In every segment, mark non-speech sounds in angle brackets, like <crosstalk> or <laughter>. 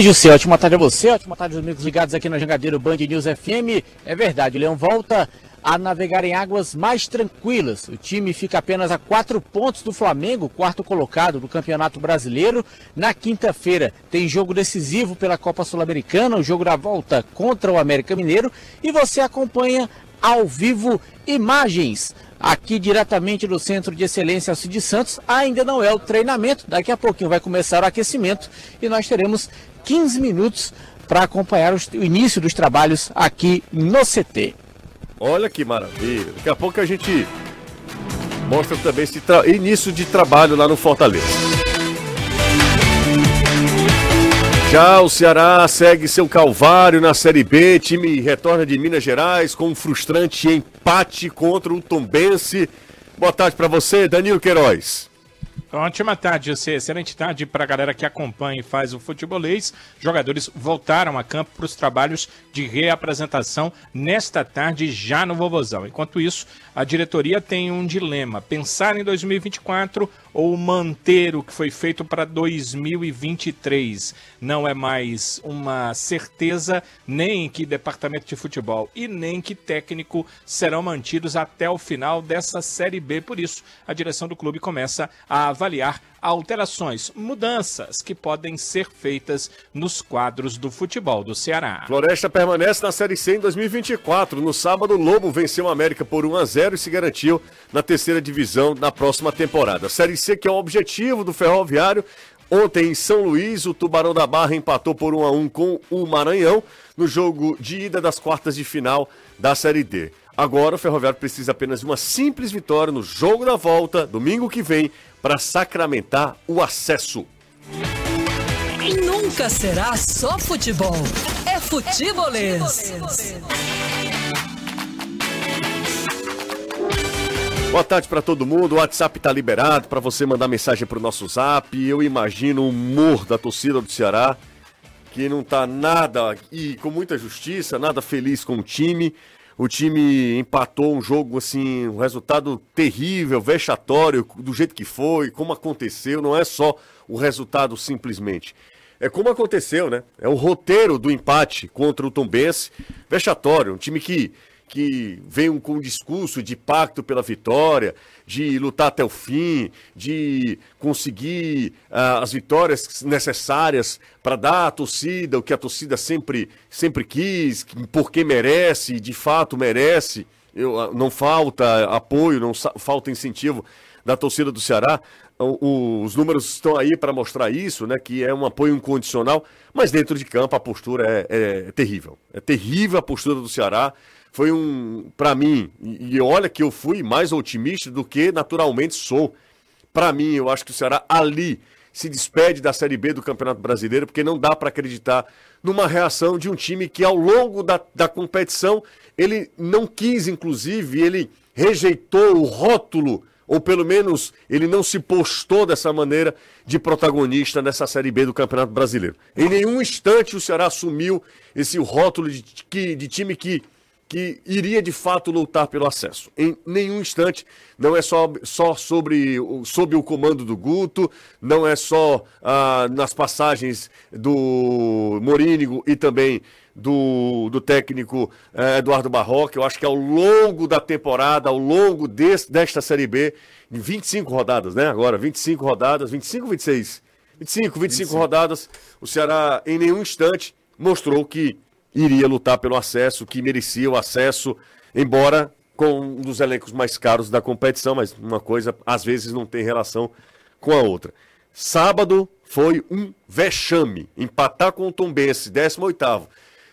José, ótima tarde a você, ótima tarde aos amigos ligados aqui na Jangadeiro Band News FM. É verdade, o Leão volta a navegar em águas mais tranquilas. O time fica apenas a quatro pontos do Flamengo, quarto colocado do Campeonato Brasileiro. Na quinta-feira tem jogo decisivo pela Copa Sul-Americana, o jogo da volta contra o América Mineiro. E você acompanha ao vivo imagens aqui diretamente do Centro de Excelência Cid Santos. Ainda não é o treinamento, daqui a pouquinho vai começar o aquecimento e nós teremos 15 minutos para acompanhar o início dos trabalhos aqui no CT. Olha que maravilha. Daqui a pouco a gente mostra também esse início de trabalho lá no Fortaleza. Já o Ceará segue seu calvário na Série B. Time retorna de Minas Gerais com um frustrante empate contra o Tombense. Boa tarde para você, Danilo Queiroz. Ótima tarde, você. Excelente tarde para a galera que acompanha e faz o futebolês. Jogadores voltaram a campo para os trabalhos de reapresentação nesta tarde já no Vovozão. Enquanto isso, a diretoria tem um dilema: pensar em 2024 ou manter o que foi feito para 2023. Não é mais uma certeza nem que departamento de futebol e nem que técnico serão mantidos até o final dessa Série B. Por isso, a direção do clube começa a avaliar alterações, mudanças que podem ser feitas nos quadros do futebol do Ceará. Floresta permanece na Série C em 2024. No sábado, Lobo venceu o América por 1 a 0 e se garantiu na terceira divisão na próxima temporada. Série C que é o objetivo do Ferroviário. Ontem em São Luís, o Tubarão da Barra empatou por 1 a 1 com o Maranhão no jogo de ida das quartas de final da Série D. Agora o Ferroviário precisa apenas de uma simples vitória no jogo da volta, domingo que vem, para sacramentar o acesso. Nunca será só futebol. É futebolês. Boa tarde para todo mundo. O WhatsApp está liberado para você mandar mensagem para o nosso Zap. Eu imagino o humor da torcida do Ceará, que não está nada e com muita justiça, nada feliz com o time. O time empatou um jogo assim, um resultado terrível, vexatório, do jeito que foi, como aconteceu. Não é só o resultado simplesmente. É como aconteceu, né? É o roteiro do empate contra o Tombense, vexatório. Um time que que vem com um discurso de pacto pela vitória, de lutar até o fim, de conseguir uh, as vitórias necessárias para dar à torcida o que a torcida sempre, sempre quis, porque merece, de fato merece. Eu, uh, não falta apoio, não falta incentivo da torcida do Ceará. O, os números estão aí para mostrar isso, né? Que é um apoio incondicional, mas dentro de campo a postura é, é terrível. É terrível a postura do Ceará foi um, para mim, e olha que eu fui mais otimista do que naturalmente sou. Para mim, eu acho que o Ceará ali se despede da Série B do Campeonato Brasileiro, porque não dá para acreditar numa reação de um time que ao longo da, da competição ele não quis, inclusive, ele rejeitou o rótulo, ou pelo menos ele não se postou dessa maneira de protagonista nessa Série B do Campeonato Brasileiro. Em nenhum instante o Ceará assumiu esse rótulo de, de, de time que que iria de fato lutar pelo acesso. Em nenhum instante, não é só, só sobre, sob o comando do Guto, não é só ah, nas passagens do Morínigo e também do, do técnico eh, Eduardo Barroca. Eu acho que ao longo da temporada, ao longo desse, desta Série B, em 25 rodadas, né? Agora, 25 rodadas, 25 ou 26? 25, 25, 25 rodadas, o Ceará em nenhum instante mostrou que iria lutar pelo acesso, que merecia o acesso, embora com um dos elencos mais caros da competição, mas uma coisa às vezes não tem relação com a outra. Sábado foi um vexame, empatar com o Tombense, 18º.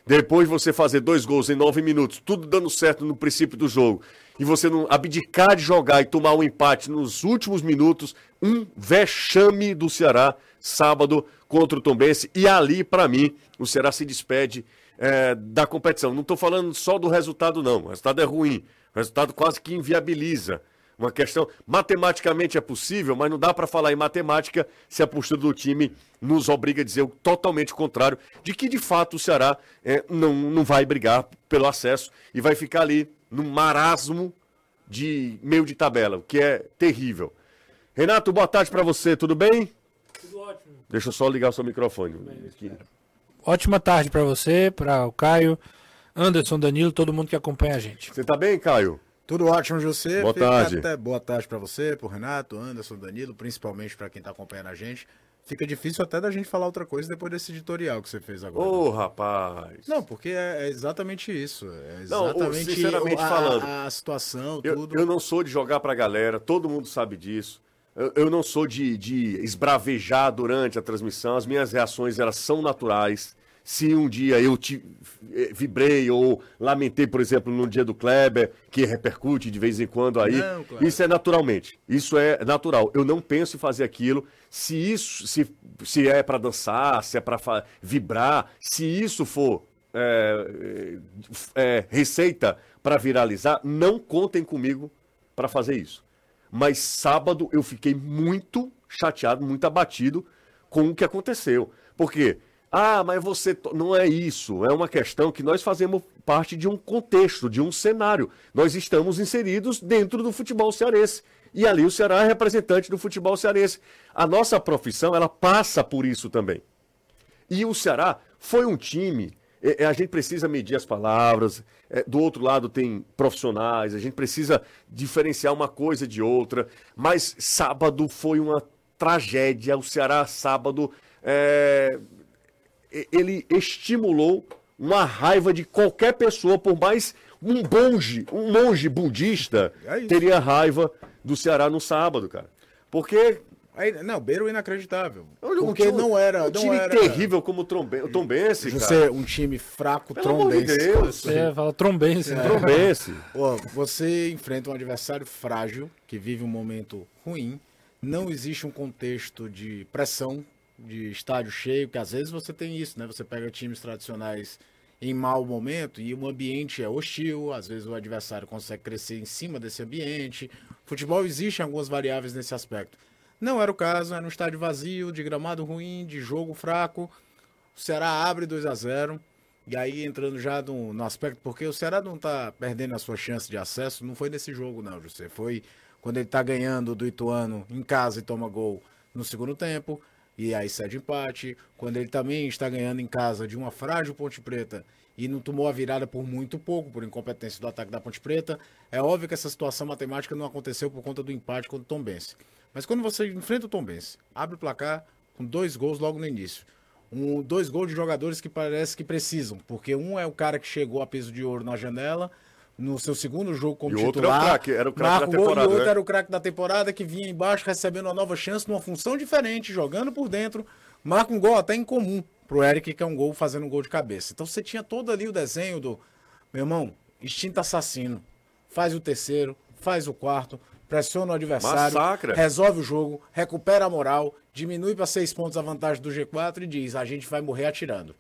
Depois você fazer dois gols em nove minutos, tudo dando certo no princípio do jogo, e você não abdicar de jogar e tomar um empate nos últimos minutos, um vexame do Ceará, sábado contra o Tombense, e ali, para mim, o Ceará se despede é, da competição. Não estou falando só do resultado, não. O resultado é ruim. O resultado quase que inviabiliza. Uma questão, matematicamente é possível, mas não dá para falar em matemática se a postura do time nos obriga a dizer o totalmente contrário, de que de fato o Ceará é, não, não vai brigar pelo acesso e vai ficar ali no marasmo de meio de tabela, o que é terrível. Renato, boa tarde para você, tudo bem? Tudo ótimo. Deixa eu só ligar o seu microfone. Bem, Ótima tarde para você, para o Caio, Anderson, Danilo, todo mundo que acompanha a gente. Você tá bem, Caio? Tudo ótimo, José. Boa Fica tarde. Até boa tarde para você, pro Renato, Anderson, Danilo, principalmente para quem tá acompanhando a gente. Fica difícil até da gente falar outra coisa depois desse editorial que você fez agora. Ô, rapaz. Não, porque é, é exatamente isso. É Não, exatamente sinceramente a, falando, a, a situação, Eu, tudo. eu não sou de jogar pra galera, todo mundo sabe disso. Eu, eu não sou de, de esbravejar durante a transmissão, as minhas reações elas são naturais. Se um dia eu te, eh, vibrei ou lamentei, por exemplo, no dia do Kleber, que repercute de vez em quando aí, Não, claro. isso é naturalmente. Isso é natural. Eu não penso em fazer aquilo. Se isso, se, se é pra dançar, se é pra fa- vibrar, se isso for é, é, receita para viralizar, não contem comigo para fazer isso. Mas sábado eu fiquei muito chateado, muito abatido com o que aconteceu. Porque, ah, mas você. Não é isso. É uma questão que nós fazemos parte de um contexto, de um cenário. Nós estamos inseridos dentro do futebol cearense. E ali o Ceará é representante do futebol cearense. A nossa profissão, ela passa por isso também. E o Ceará foi um time. é, é, a gente precisa medir as palavras. é, do outro lado tem profissionais. A gente precisa diferenciar uma coisa de outra. Mas sábado foi uma tragédia. O Ceará, sábado, é, ele estimulou uma raiva de qualquer pessoa, por mais um monge, um monge budista, É teria raiva do Ceará no sábado, cara. Porque Aí, não, Beira é inacreditável. Porque time- não era. um não time era, terrível como o Trombe- o Tombense, cara. Você, um time fraco, Pelo amor de trombense. Deus. Você fala trombense, né? Trombense. Ó, você enfrenta um adversário frágil, que vive um momento ruim. Não existe um contexto de pressão, de estádio cheio, que às vezes você tem isso, né? Você pega times tradicionais em mau momento e o ambiente é hostil, às vezes o adversário consegue crescer em cima desse ambiente. Futebol existe algumas variáveis nesse aspecto. Não era o caso, era um estádio vazio, de gramado ruim, de jogo fraco. O Ceará abre 2 a 0 E aí, entrando já no, no aspecto, porque o Ceará não tá perdendo a sua chance de acesso, não foi nesse jogo, não, José. Foi quando ele tá ganhando do Ituano em casa e toma gol no segundo tempo, e aí cede empate. Quando ele também está ganhando em casa de uma frágil Ponte Preta e não tomou a virada por muito pouco, por incompetência do ataque da Ponte Preta, é óbvio que essa situação matemática não aconteceu por conta do empate contra o Tombense. Mas quando você enfrenta o Tombense, abre o placar com dois gols logo no início. Um, dois gols de jogadores que parece que precisam, porque um é o cara que chegou a peso de ouro na janela, no seu segundo jogo como E o outro é o titular. craque, era o craque da temporada, E outro né? era o craque da temporada que vinha embaixo recebendo uma nova chance numa função diferente, jogando por dentro, marca um gol até incomum pro Eric, que é um gol fazendo um gol de cabeça. Então você tinha todo ali o desenho do, meu irmão, instinto assassino. Faz o terceiro, faz o quarto, pressiona o adversário, Massacra. resolve o jogo, recupera a moral, diminui para seis pontos a vantagem do G4 e diz: a gente vai morrer atirando.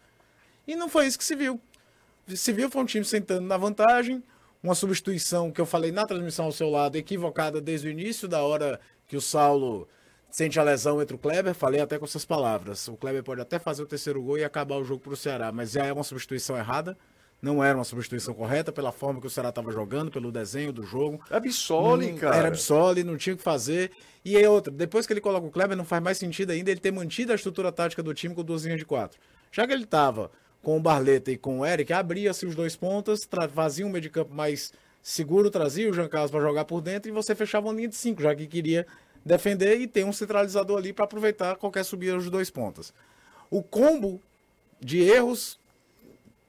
E não foi isso que se viu. Se viu foi um time sentando na vantagem, uma substituição que eu falei na transmissão ao seu lado, equivocada desde o início, da hora que o Saulo sente a lesão entre o Kleber, falei até com essas palavras. O Kleber pode até fazer o terceiro gol e acabar o jogo para o Ceará, mas já é uma substituição errada. Não era uma substituição correta pela forma que o Ceará estava jogando, pelo desenho do jogo. Absole, Não- cara. Era Absole, não tinha o que fazer. E aí outra, depois que ele coloca o Kleber, não faz mais sentido ainda ele ter mantido a estrutura tática do time com duas linhas de quatro. Já que ele tava com o Barleta e com o Eric, abria-se os dois pontas, fazia um meio de campo mais seguro, trazia o Jean Carlos para jogar por dentro e você fechava uma linha de cinco, já que queria defender e ter um centralizador ali para aproveitar qualquer subida dos dois pontas. O combo de erros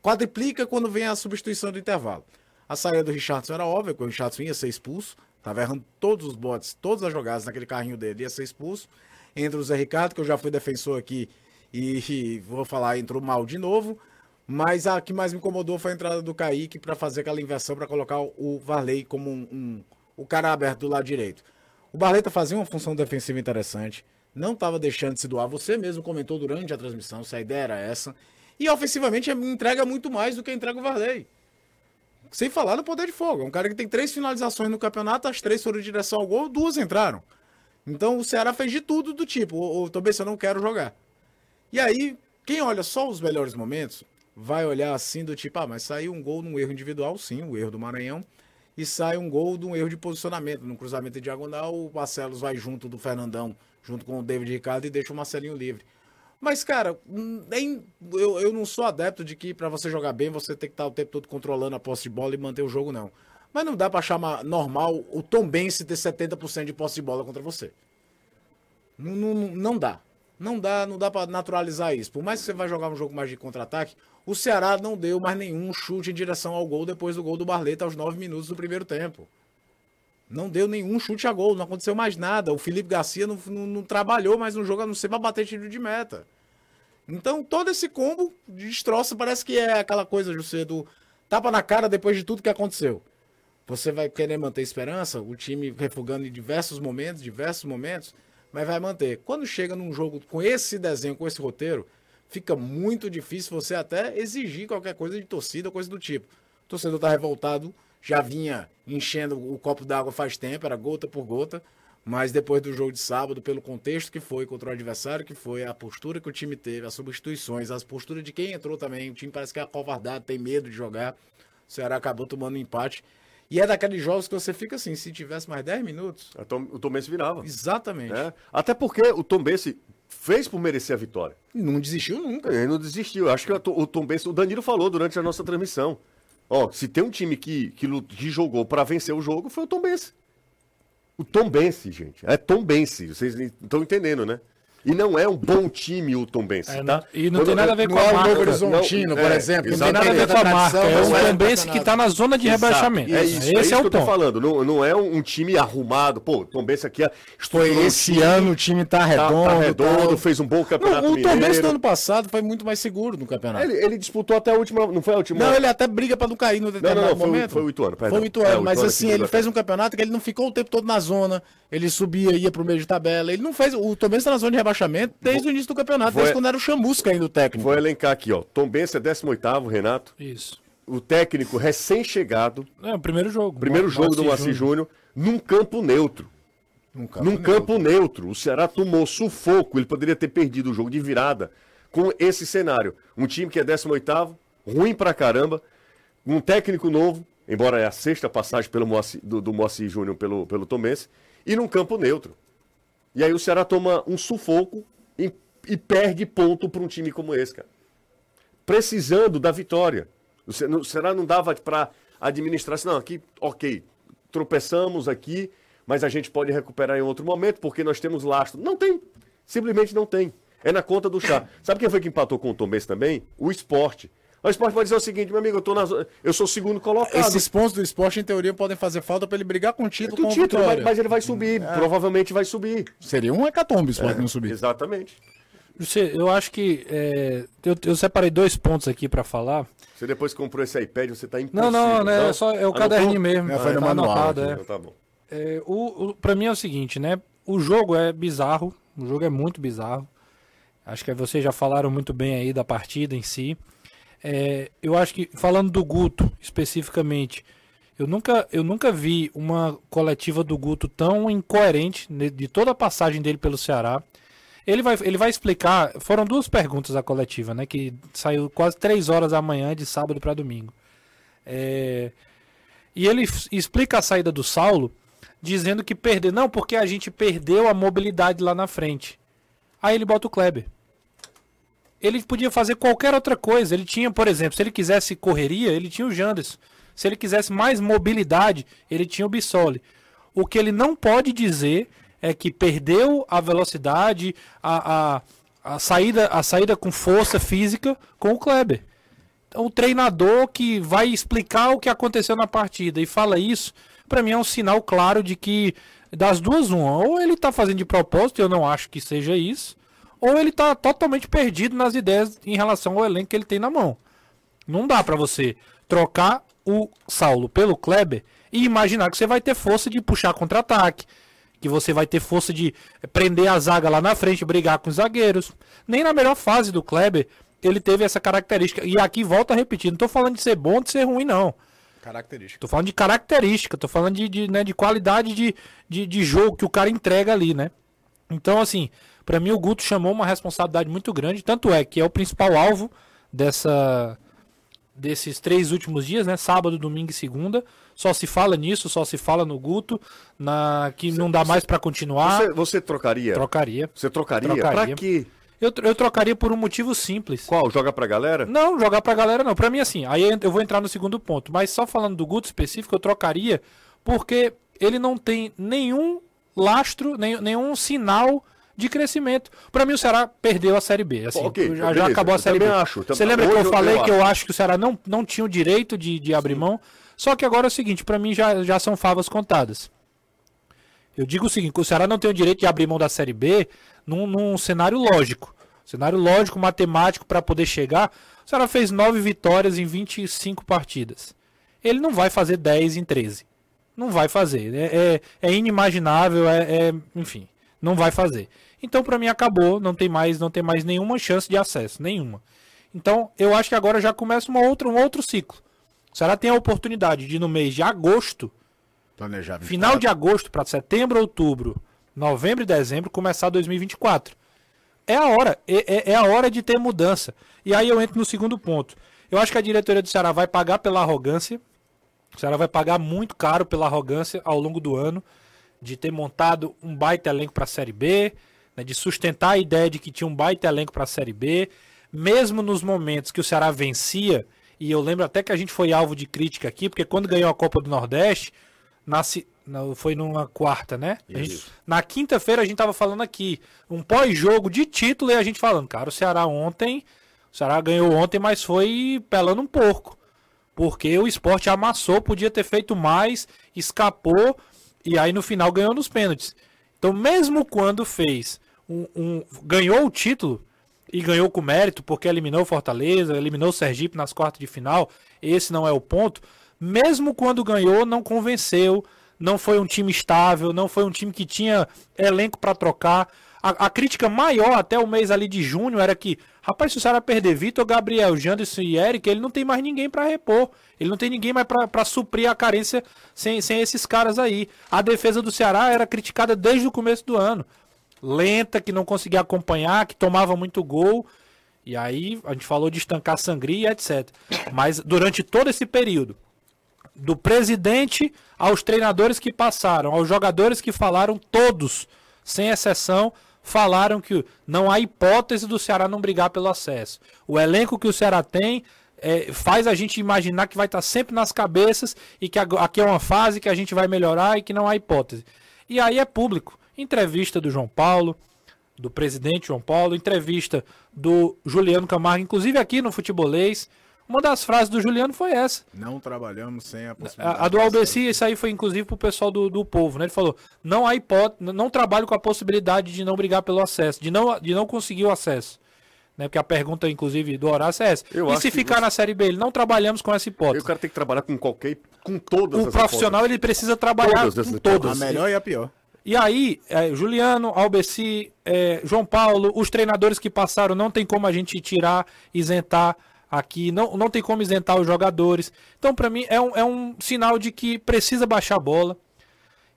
quadriplica quando vem a substituição do intervalo. A saída do Richardson era óbvia, que o Richardson ia ser expulso, estava errando todos os botes, todas as jogadas naquele carrinho dele, ia ser expulso. Entra o Zé Ricardo, que eu já fui defensor aqui e, <laughs> vou falar, entrou mal de novo. Mas a que mais me incomodou foi a entrada do Kaique para fazer aquela inversão para colocar o Varley como um, um- o cara aberto do lado direito. O Barleta fazia uma função defensiva interessante, não estava deixando de se doar. Você mesmo comentou durante a transmissão se a ideia era essa. E ofensivamente entrega muito mais do que entrega o Varley. Sem falar no poder de fogo. É um cara que tem três finalizações no campeonato, as três foram em direção ao gol, duas entraram. Então o Ceará fez de tudo do tipo, ô, ô Tobias, eu não quero jogar. E aí, quem olha só os melhores momentos, vai olhar assim do tipo, ah, mas saiu um gol num erro individual, sim, o erro do Maranhão, e sai um gol de um erro de posicionamento, num cruzamento diagonal, o Marcelos vai junto do Fernandão, junto com o David Ricardo e deixa o Marcelinho livre. Mas, cara, nem, eu, eu não sou adepto de que pra você jogar bem você tem que estar o tempo todo controlando a posse de bola e manter o jogo, não. Mas não dá pra chamar normal o Tom Bense ter 70% de posse de bola contra você. Não, não, não dá. Não dá, não dá para naturalizar isso. Por mais que você vai jogar um jogo mais de contra-ataque, o Ceará não deu mais nenhum chute em direção ao gol depois do gol do Barleta aos 9 minutos do primeiro tempo. Não deu nenhum chute a gol, não aconteceu mais nada. O Felipe Garcia não, não, não trabalhou mais no jogo, a não ser pra bater tiro de meta. Então, todo esse combo destroça, parece que é aquela coisa, José, do tapa na cara depois de tudo que aconteceu. Você vai querer manter esperança, o time refugando em diversos momentos, diversos momentos, mas vai manter. Quando chega num jogo com esse desenho, com esse roteiro, fica muito difícil você até exigir qualquer coisa de torcida, coisa do tipo. O torcedor tá revoltado, já vinha enchendo o copo d'água faz tempo, era gota por gota. Mas depois do jogo de sábado, pelo contexto que foi contra o adversário, que foi a postura que o time teve, as substituições, as posturas de quem entrou também, o time parece que é acovardado, tem medo de jogar. O Ceará acabou tomando um empate. E é daqueles jogos que você fica assim, se tivesse mais 10 minutos. O Tom Bense virava. Exatamente. É. Até porque o Tom Bense fez por merecer a vitória. Não desistiu nunca. Ele não desistiu. Acho que o Tom Bense, o Danilo falou durante a nossa transmissão. Ó, se tem um time que, que, que jogou para vencer o jogo, foi o Tom Bense. O Tom Bense, gente. É Tom Bense. Vocês estão entendendo, né? E não é um bom time o Tom Bense, É, tá? e não tem nada a ver com a é o marca. Novo Horizontino, Não, por é, exemplo. Não tem nada a ver com a marca. É o Tom Bense que tá na zona de rebaixamento. É isso, Esse é é, isso o que eu tô falando. Não, não é um, time arrumado. Pô, o Tom Bense aqui é Foi esse ano o time tá tá, redondo. tá redondo, tal. fez um bom campeonato o Tom Bense mineiro. do ano passado foi muito mais seguro no campeonato. Ele, disputou até a última. Não foi a última? Não, ele até briga pra não cair no determinado o- momento. foi o Ituano, perdão. Foi o Ituano, É, o mas assim, ele fez um campeonato que ele não ficou o tempo todo na zona. Ele subia, ia pro meio de tabela. Ele não fez. O Tom Bense tá na zona de rebaixamento desde o início do campeonato, Vou- desde quando era o Chamusca ainda o técnico. Vou elencar aqui, ó. Tom Bense é 18º, Renato. Isso. O técnico recém-chegado. É o primeiro jogo. Primeiro jogo do Moacir Júnior, num campo neutro. Num campo num neutro. campo neutro. O Ceará tomou sufoco. Ele poderia ter perdido o jogo de virada com esse cenário. Um time que é 18º, ruim pra caramba, um técnico novo, embora é a sexta passagem pelo Moacir- do, do Moacir Júnior pelo, pelo Tomense, e num campo neutro. E aí o Ceará toma um sufoco e, e perde ponto para um time como esse, cara. Precisando da vitória. O Ce- o Ceará não dava para administrar assim, não, aqui, ok, tropeçamos aqui, mas a gente pode recuperar em outro momento, porque nós temos lastro. Não tem. Simplesmente não tem. É na conta do chá. Sabe quem foi que empatou com o Tom também? O esporte. O esporte pode dizer o seguinte, meu amigo, eu, tô na, eu sou o segundo colocado. Esses pontos do esporte, em teoria, podem fazer falta pra ele brigar com o título Que com o a título, mas, mas ele vai subir, provavelmente vai subir. Seria um hecatombe o esporte não subir. Exatamente. Você, eu acho que é, eu, eu separei dois pontos aqui pra falar. Você depois comprou esse iPad, você tá impossível. Não, não, né? É só é o Anotou? caderninho mesmo. É, foi no tá manual anotado, é. Então tá bom. É, o, o, pra mim é o seguinte, né? O jogo é bizarro. O jogo é muito bizarro. Acho que vocês já falaram muito bem aí da partida em si. É, eu acho que, falando do Guto especificamente, eu nunca, eu nunca vi uma coletiva do Guto tão incoerente de toda a passagem dele pelo Ceará. Ele vai, ele vai explicar. Foram duas perguntas da coletiva, né? Que saiu quase três horas da manhã de sábado para domingo. É, e ele explica a saída do Saulo dizendo que perdeu. Não, porque a gente perdeu a mobilidade lá na frente. Aí ele bota o Kleber. Ele podia fazer qualquer outra coisa. Ele tinha, por exemplo, se ele quisesse correria, ele tinha o Janderson. Se ele quisesse mais mobilidade, ele tinha o Bissoli. O que ele não pode dizer é que perdeu a velocidade, a, a, a, saída, a saída com força física com o Kleber. Então, o treinador que vai explicar o que aconteceu na partida e fala isso, pra mim é um sinal claro de que das duas uma, ou ele tá fazendo de propósito, eu não acho que seja isso, ou ele tá totalmente perdido nas ideias em relação ao elenco que ele tem na mão. Não dá pra você trocar o Saulo pelo Kleber e imaginar que você vai ter força de puxar contra-ataque, que você vai ter força de prender a zaga lá na frente, brigar com os zagueiros. Nem na melhor fase do Kleber ele teve essa característica. E aqui volta a repetir, não tô falando de ser bom ou de ser ruim, não. Característica. Tô falando de característica, tô falando de, de, né, de qualidade de, de, de jogo que o cara entrega ali, né? Então, assim, pra mim o Guto chamou uma responsabilidade muito grande, tanto é que é o principal alvo dessa desses três últimos dias, né? Sábado, domingo e segunda. Só se fala nisso, só se fala no Guto, na que não dá mais pra continuar. Você, você trocaria? Trocaria. Você trocaria? Trocaria. Pra quê? Eu, eu trocaria por um motivo simples. Qual? Joga pra galera? Não, jogar pra galera não. Pra mim, assim, aí eu vou entrar no segundo ponto. Mas só falando do Guto específico, eu trocaria porque ele não tem nenhum lastro, nem, nenhum sinal de crescimento. Pra mim, o Ceará perdeu a Série B. Assim, Ok, já, já acabou a eu Série B. acho. Você lembra que eu eu- falei eu que eu acho que o Ceará não, não tinha o direito de, de abrir mão? Só que agora é o seguinte, pra mim já, já são favas contadas. Eu digo o seguinte, o Ceará não tem o direito de abrir mão da Série B num, num cenário lógico. Cenário lógico, matemático, para poder chegar. O Ceará fez 9 vitórias em 25 partidas. Ele não vai fazer 10 em 13. Não vai fazer. É, é, é inimaginável, é, é- enfim, não vai fazer. Então, para mim, acabou. Não tem mais, não tem mais nenhuma chance de acesso, nenhuma. Então, eu acho que agora já começa uma outra, um outro ciclo. O Ceará tem a oportunidade de, no mês de agosto, Planejar. Final de agosto para setembro, outubro, novembro e dezembro começar 2024. É a hora, é, é- é a hora de ter mudança. E aí eu entro no segundo ponto. Eu acho que a diretoria do Ceará vai pagar pela arrogância. O Ceará vai pagar muito caro pela arrogância ao longo do ano de ter montado um baita elenco para a Série B, né, de sustentar a ideia de que tinha um baita elenco para a Série B, mesmo nos momentos que o Ceará vencia, e eu lembro até que a gente foi alvo de crítica aqui, porque quando ganhou a Copa do Nordeste, na se- não, foi numa quarta, né? Gente- na quinta-feira a gente tava falando aqui, um pós-jogo de título, e a gente falando, cara, o Ceará ontem, o Ceará ganhou ontem, mas foi pelando um porco. Porque o esporte amassou, podia ter feito mais, escapou, e aí no final ganhou nos pênaltis. Então, mesmo quando fez um, um- ganhou o título e ganhou com mérito, porque eliminou Fortaleza, eliminou Sergipe nas quartas de final, esse não é o ponto. Mesmo quando ganhou, não convenceu, não foi um time estável, não foi um time que tinha elenco para trocar. A, a crítica maior até o mês ali de junho era que, rapaz, se o Ceará perder Vitor, Gabriel, Janderson e Eric, ele não tem mais ninguém para repor. Ele não tem ninguém mais para suprir a carência sem, sem esses caras aí. A defesa do Ceará era criticada desde o começo do ano. Lenta, que não conseguia acompanhar, que tomava muito gol. E aí a gente falou de estancar sangria, etc. Mas durante todo esse período, do presidente aos treinadores que passaram, aos jogadores que falaram, todos, sem exceção, falaram que não há hipótese do Ceará não brigar pelo acesso. O elenco que o Ceará tem é, faz a gente imaginar que vai estar sempre nas cabeças e que aqui é uma fase que a gente vai melhorar e que não há hipótese. E aí é público. Entrevista do João Paulo, do presidente João Paulo, entrevista do Juliano Camargo, inclusive aqui no Futebolês. Uma das frases do Juliano foi essa. Não trabalhamos sem a possibilidade. A, a do Albeci, isso aí foi inclusive pro pessoal do, do povo, né? Ele falou: não há hipótese, não trabalho com a possibilidade de não brigar pelo acesso, de não, de não conseguir o acesso. Né? Porque a pergunta, inclusive, do Horácio é essa. Eu e se que ficar você- na Série B? Ele não trabalhamos com essa hipótese. o cara tem que trabalhar com qualquer. com todas O as profissional hipóteses. ele precisa trabalhar Todas com todas. A melhor e a pior. E aí, é, Juliano, Albeci, é, João Paulo, os treinadores que passaram, não tem como a gente tirar, isentar aqui, não, não tem como isentar os jogadores. Então, pra mim, é um, é um sinal de que precisa baixar a bola.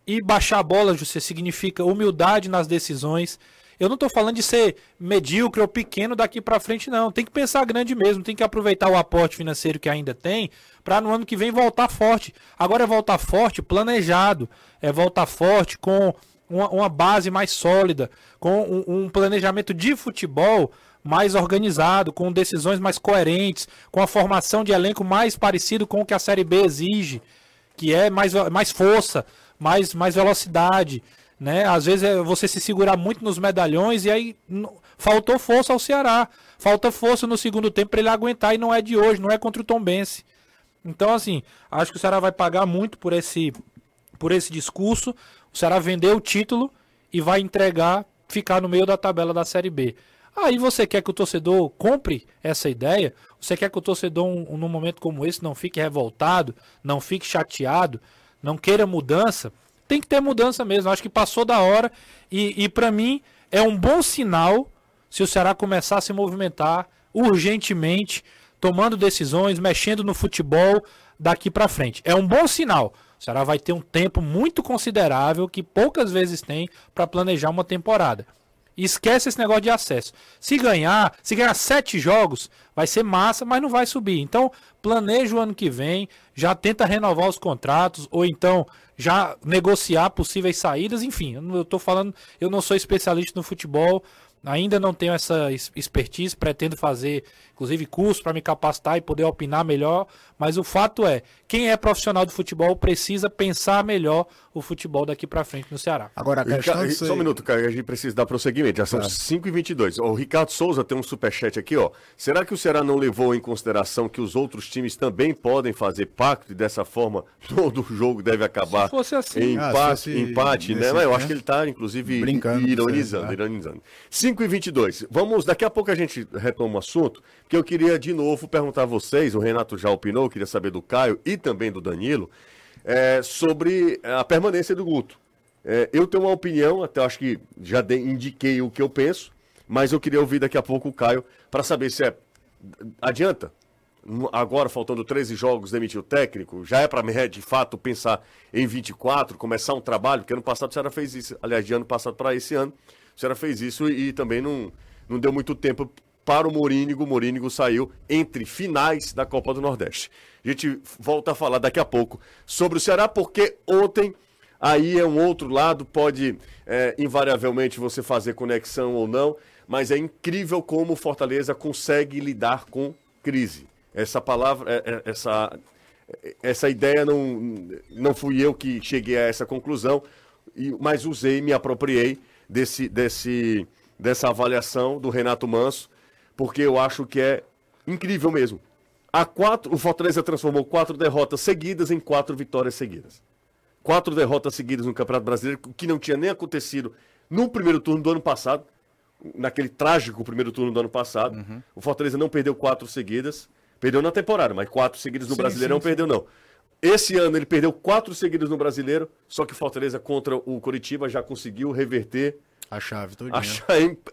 E baixar a bola, José, significa humildade nas decisões. Eu não tô falando de ser medíocre ou pequeno daqui pra frente, não. Tem que pensar grande mesmo, tem que aproveitar o aporte financeiro que ainda tem para no ano que vem voltar forte. Agora é voltar forte, planejado, é voltar forte com uma, uma base mais sólida, com um, um planejamento de futebol mais organizado, com decisões mais coerentes, com a formação de elenco mais parecido com o que a Série B exige, que é mais, mais força, mais, mais velocidade, né? Às vezes é você se segurar muito nos medalhões e aí faltou força ao Ceará, falta força no segundo tempo para ele aguentar e não é de hoje, não é contra o Tombense. Então assim, acho que o Ceará vai pagar muito por esse por esse discurso. O Ceará vendeu o título e vai entregar, ficar no meio da tabela da Série B. Aí você quer que o torcedor compre essa ideia? Você quer que o torcedor, um, num momento como esse, não fique revoltado, não fique chateado, não queira mudança? Tem que ter mudança mesmo. Acho que passou da hora e, e para mim é um bom sinal se o Ceará começar a se movimentar urgentemente, tomando decisões, mexendo no futebol daqui para frente. É um bom sinal. O Ceará vai ter um tempo muito considerável que poucas vezes tem para planejar uma temporada. Esquece esse negócio de acesso. Se ganhar, se ganhar sete jogos, vai ser massa, mas não vai subir. Então, planeja o ano que vem, já tenta renovar os contratos, ou então já negociar possíveis saídas, enfim. Eu tô falando, eu não sou especialista no futebol, Ainda não tenho essa es- expertise, pretendo fazer, inclusive, curso para me capacitar e poder opinar melhor. Mas o fato é, quem é profissional do futebol precisa pensar melhor o futebol daqui para frente no Ceará. Agora, a questão Rica- de Só um minuto, cara, a gente precisa dar prosseguimento. Já são 5h22. O Ricardo Souza tem um superchat aqui, ó. Será que o Ceará não levou em consideração que os outros times também podem fazer pacto e dessa forma <laughs> todo jogo deve acabar Se fosse assim. em Ah, empate, se fosse empate né? Mas eu né? acho que ele tá, inclusive, Brincando, ironizando, né? ironizando. 5h22. Vamos, daqui a pouco a gente retoma o assunto, que eu queria de novo perguntar a vocês, o Renato já opinou, eu queria saber do Caio e também do Danilo, é, sobre a permanência do Guto. É, eu tenho uma opinião, até acho que já dei- indiquei o que eu penso, mas eu queria ouvir daqui a pouco o Caio para saber se é. Adianta? Agora, faltando 13 jogos, demitir o técnico? Já é para de fato pensar em 24, começar um trabalho? Porque ano passado o Ceará fez isso. Aliás, de ano passado para esse ano, o Ceará fez isso e, também não, não deu muito tempo para o Morínigo. O Morínigo saiu entre finais da Copa do Nordeste. A gente volta a falar daqui a pouco sobre o Ceará, porque ontem aí é um outro lado, pode é, invariavelmente você fazer conexão ou não, mas é incrível como o Fortaleza consegue lidar com crise. Essa palavra, é- é- essa, essa ideia não, não fui eu que cheguei a essa conclusão, mas usei, me apropriei desse, desse, dessa avaliação do Renato Manso, porque eu acho que é incrível mesmo. Há quatro, o Fortaleza transformou quatro derrotas seguidas em quatro vitórias seguidas quatro derrotas seguidas no Campeonato Brasileiro, que não tinha nem acontecido no primeiro turno do ano passado, naquele trágico primeiro turno do ano passado. Uhum. O Fortaleza não perdeu quatro seguidas, perdeu na temporada, mas quatro seguidas no Sim, Brasileiro não sim, perdeu não. Esse ano ele perdeu quatro seguidas no Brasileiro, só que o Fortaleza contra o Coritiba já conseguiu reverter A chave todinha. a cha-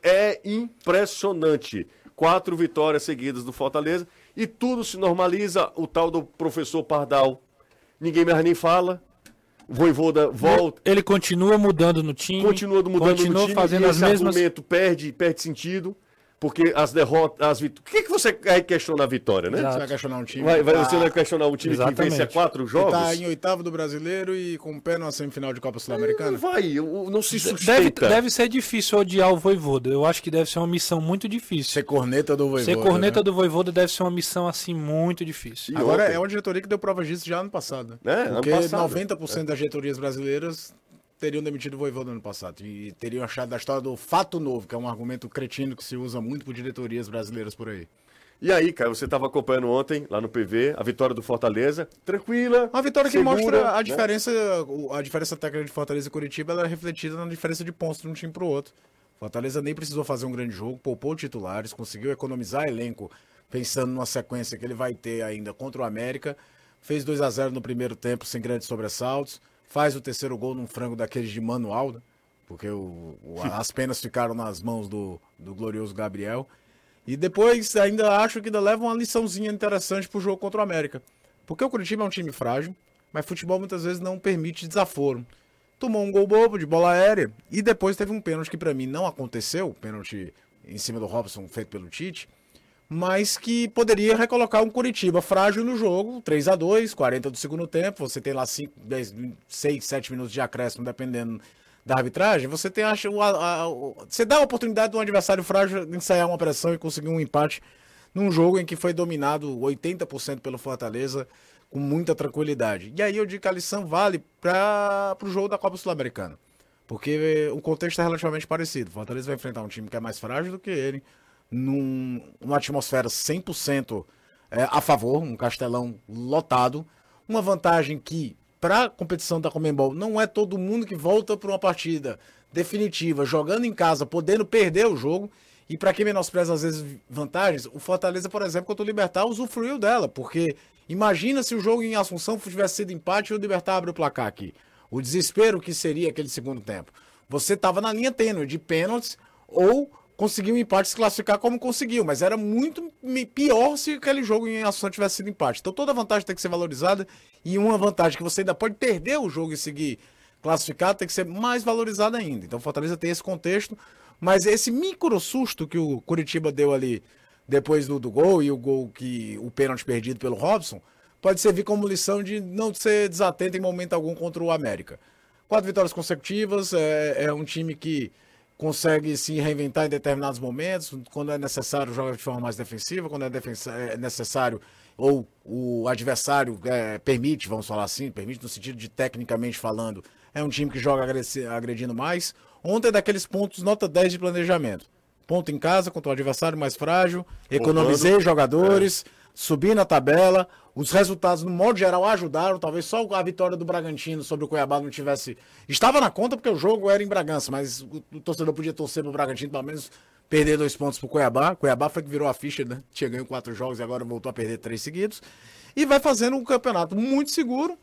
É impressionante. Quatro vitórias seguidas do Fortaleza e tudo se normaliza. O tal do professor Pardal, ninguém mais nem fala. O Voivoda volta, Ele continua mudando no time. continua mudando continua no time fazendo e as esse mesmas. argumento perde, perde sentido. Porque as derrotas, as vitórias. O que, que você quer questionar a vitória, né? Exato. Você vai questionar um time. Vai, vai, que você tá- vai questionar um time que Exatamente. vence a quatro que jogos? tá em oitavo do brasileiro e com o pé na semifinal de Copa Não Sul-Americana? vai, o- não se Deve, sustenta. deve ser difícil odiar o Voivoda. Eu acho que deve ser uma missão muito difícil. Ser corneta do Voivoda. Ser corneta né? do Voivoda deve ser uma missão assim muito difícil. E Agora ontem? é uma diretoria que deu prova disso já ano passado. É, ano Porque passado. 90% das diretorias brasileiras teriam demitido o Voivoda ano passado. E teriam achado da história do fato novo, que é um argumento cretino que se usa muito por diretorias brasileiras por aí. E aí, cara, você estava acompanhando ontem, lá no PV, a vitória do Fortaleza. Tranquila. Uma vitória que segura, mostra a né? diferença, o- a diferença técnica de Fortaleza e Curitiba, ela é refletida na diferença de pontos de um time pro outro. Fortaleza nem precisou fazer um grande jogo, poupou titulares, conseguiu economizar elenco, pensando numa sequência que ele vai ter ainda contra o América. Fez 2 a 0 no primeiro tempo, sem grandes sobressaltos. Faz o terceiro gol num frango daqueles de manual, né? porque o- o- as penas ficaram nas mãos do, do glorioso Gabriel. E depois ainda acho que ainda leva uma liçãozinha interessante pro jogo contra o América. Porque o Curitiba é um time frágil, mas futebol muitas vezes não permite desaforo. Tomou um gol bobo de bola aérea e depois teve um pênalti que pra mim não aconteceu, pênalti em cima do Robson feito pelo Tite, mas que poderia recolocar um Curitiba frágil no jogo, 3 a 2 40 do segundo tempo, você tem lá 5, 10, 6, 7 minutos de acréscimo dependendo da arbitragem, você tem acha, o- a- o- você dá a oportunidade de um adversário frágil ensaiar uma pressão e conseguir um empate num jogo em que foi dominado 80% pelo Fortaleza com muita tranquilidade. E aí eu digo que a lição vale para o jogo da Copa Sul-Americana. Porque o contexto é relativamente parecido. Fortaleza vai enfrentar um time que é mais frágil do que ele, num, numa atmosfera 100% é, a favor, um castelão lotado. Uma vantagem que, para a competição da Comembol, não é todo mundo que volta para uma partida definitiva, jogando em casa, podendo perder o jogo. E para quem menospreza às vezes vantagens, o Fortaleza, por exemplo, contra o Libertar, usufruiu dela, porque imagina se o jogo em Assunção tivesse sido empate e o Libertar abre o placar aqui. O desespero que seria aquele segundo tempo. Você estava na linha tênue de pênaltis ou conseguiu um empate se classificar como conseguiu, mas era muito pior se aquele jogo em Assunção tivesse sido empate. Então toda vantagem tem que ser valorizada e uma vantagem que você ainda pode perder o jogo e seguir classificado tem que ser mais valorizada ainda. Então Fortaleza tem esse contexto, mas esse micro susto que o Curitiba deu ali depois do, do gol e o gol que o pênalti perdido pelo Robson pode servir como lição de não ser desatento em momento algum contra o América. Quatro vitórias consecutivas, é, é um time que consegue se reinventar em determinados momentos, quando é necessário joga de forma mais defensiva, quando é, é necessário ou o adversário é, permite, vamos falar assim, permite no sentido de tecnicamente falando, é um time que joga agredi- agredindo mais. Ontem é daqueles pontos nota 10 de planejamento. Ponto em casa contra o adversário mais frágil, economizei jogadores, subi na tabela, os resultados no modo geral ajudaram, talvez só a vitória do Bragantino sobre o Cuiabá não tivesse, estava na conta porque o jogo era em Bragança, mas o, o torcedor podia torcer pro Bragantino pelo menos perder dois pontos pro Cuiabá. Cuiabá foi que virou a ficha, né? Tinha ganho quatro jogos e agora voltou a perder três seguidos. E vai fazendo um campeonato muito seguro,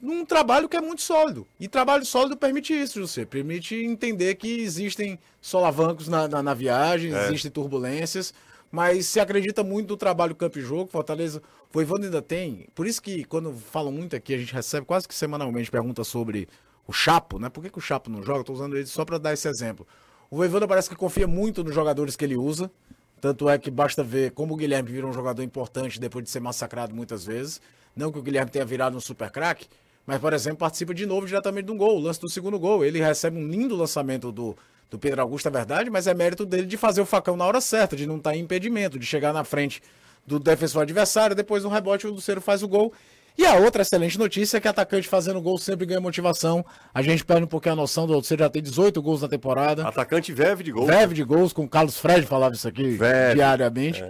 num trabalho que é muito sólido. E trabalho sólido permite isso, José. Permite entender que existem solavancos na, na, na viagem, existem turbulências, mas se acredita muito no trabalho campo e jogo. Fortaleza, o Voivoda ainda tem. Por isso que quando falam muito aqui, a gente recebe quase que semanalmente perguntas sobre o Chapo, né? Por que, que o Chapo não joga? Estou usando ele só para dar esse exemplo. O Voivoda parece que confia muito nos jogadores que ele usa. Tanto é que basta ver como o Guilherme virou um jogador importante depois de ser massacrado muitas vezes. Não que o Guilherme tenha virado um super craque, mas, por exemplo, participa de novo diretamente de um gol, o lance do segundo gol. Ele recebe um lindo lançamento do, do Pedro Augusto, é verdade, mas é mérito dele de fazer o facão na hora certa, de não estar em impedimento, de chegar na frente do defensor adversário, depois no rebote o Lucero faz o gol. E a outra excelente notícia é que atacante fazendo gol sempre ganha motivação. A gente perde um pouquinho a noção do Lucero já tem 18 gols na temporada. Atacante Veve de gol. Verve de gols, com o Carlos Fred falava isso aqui Verve, diariamente.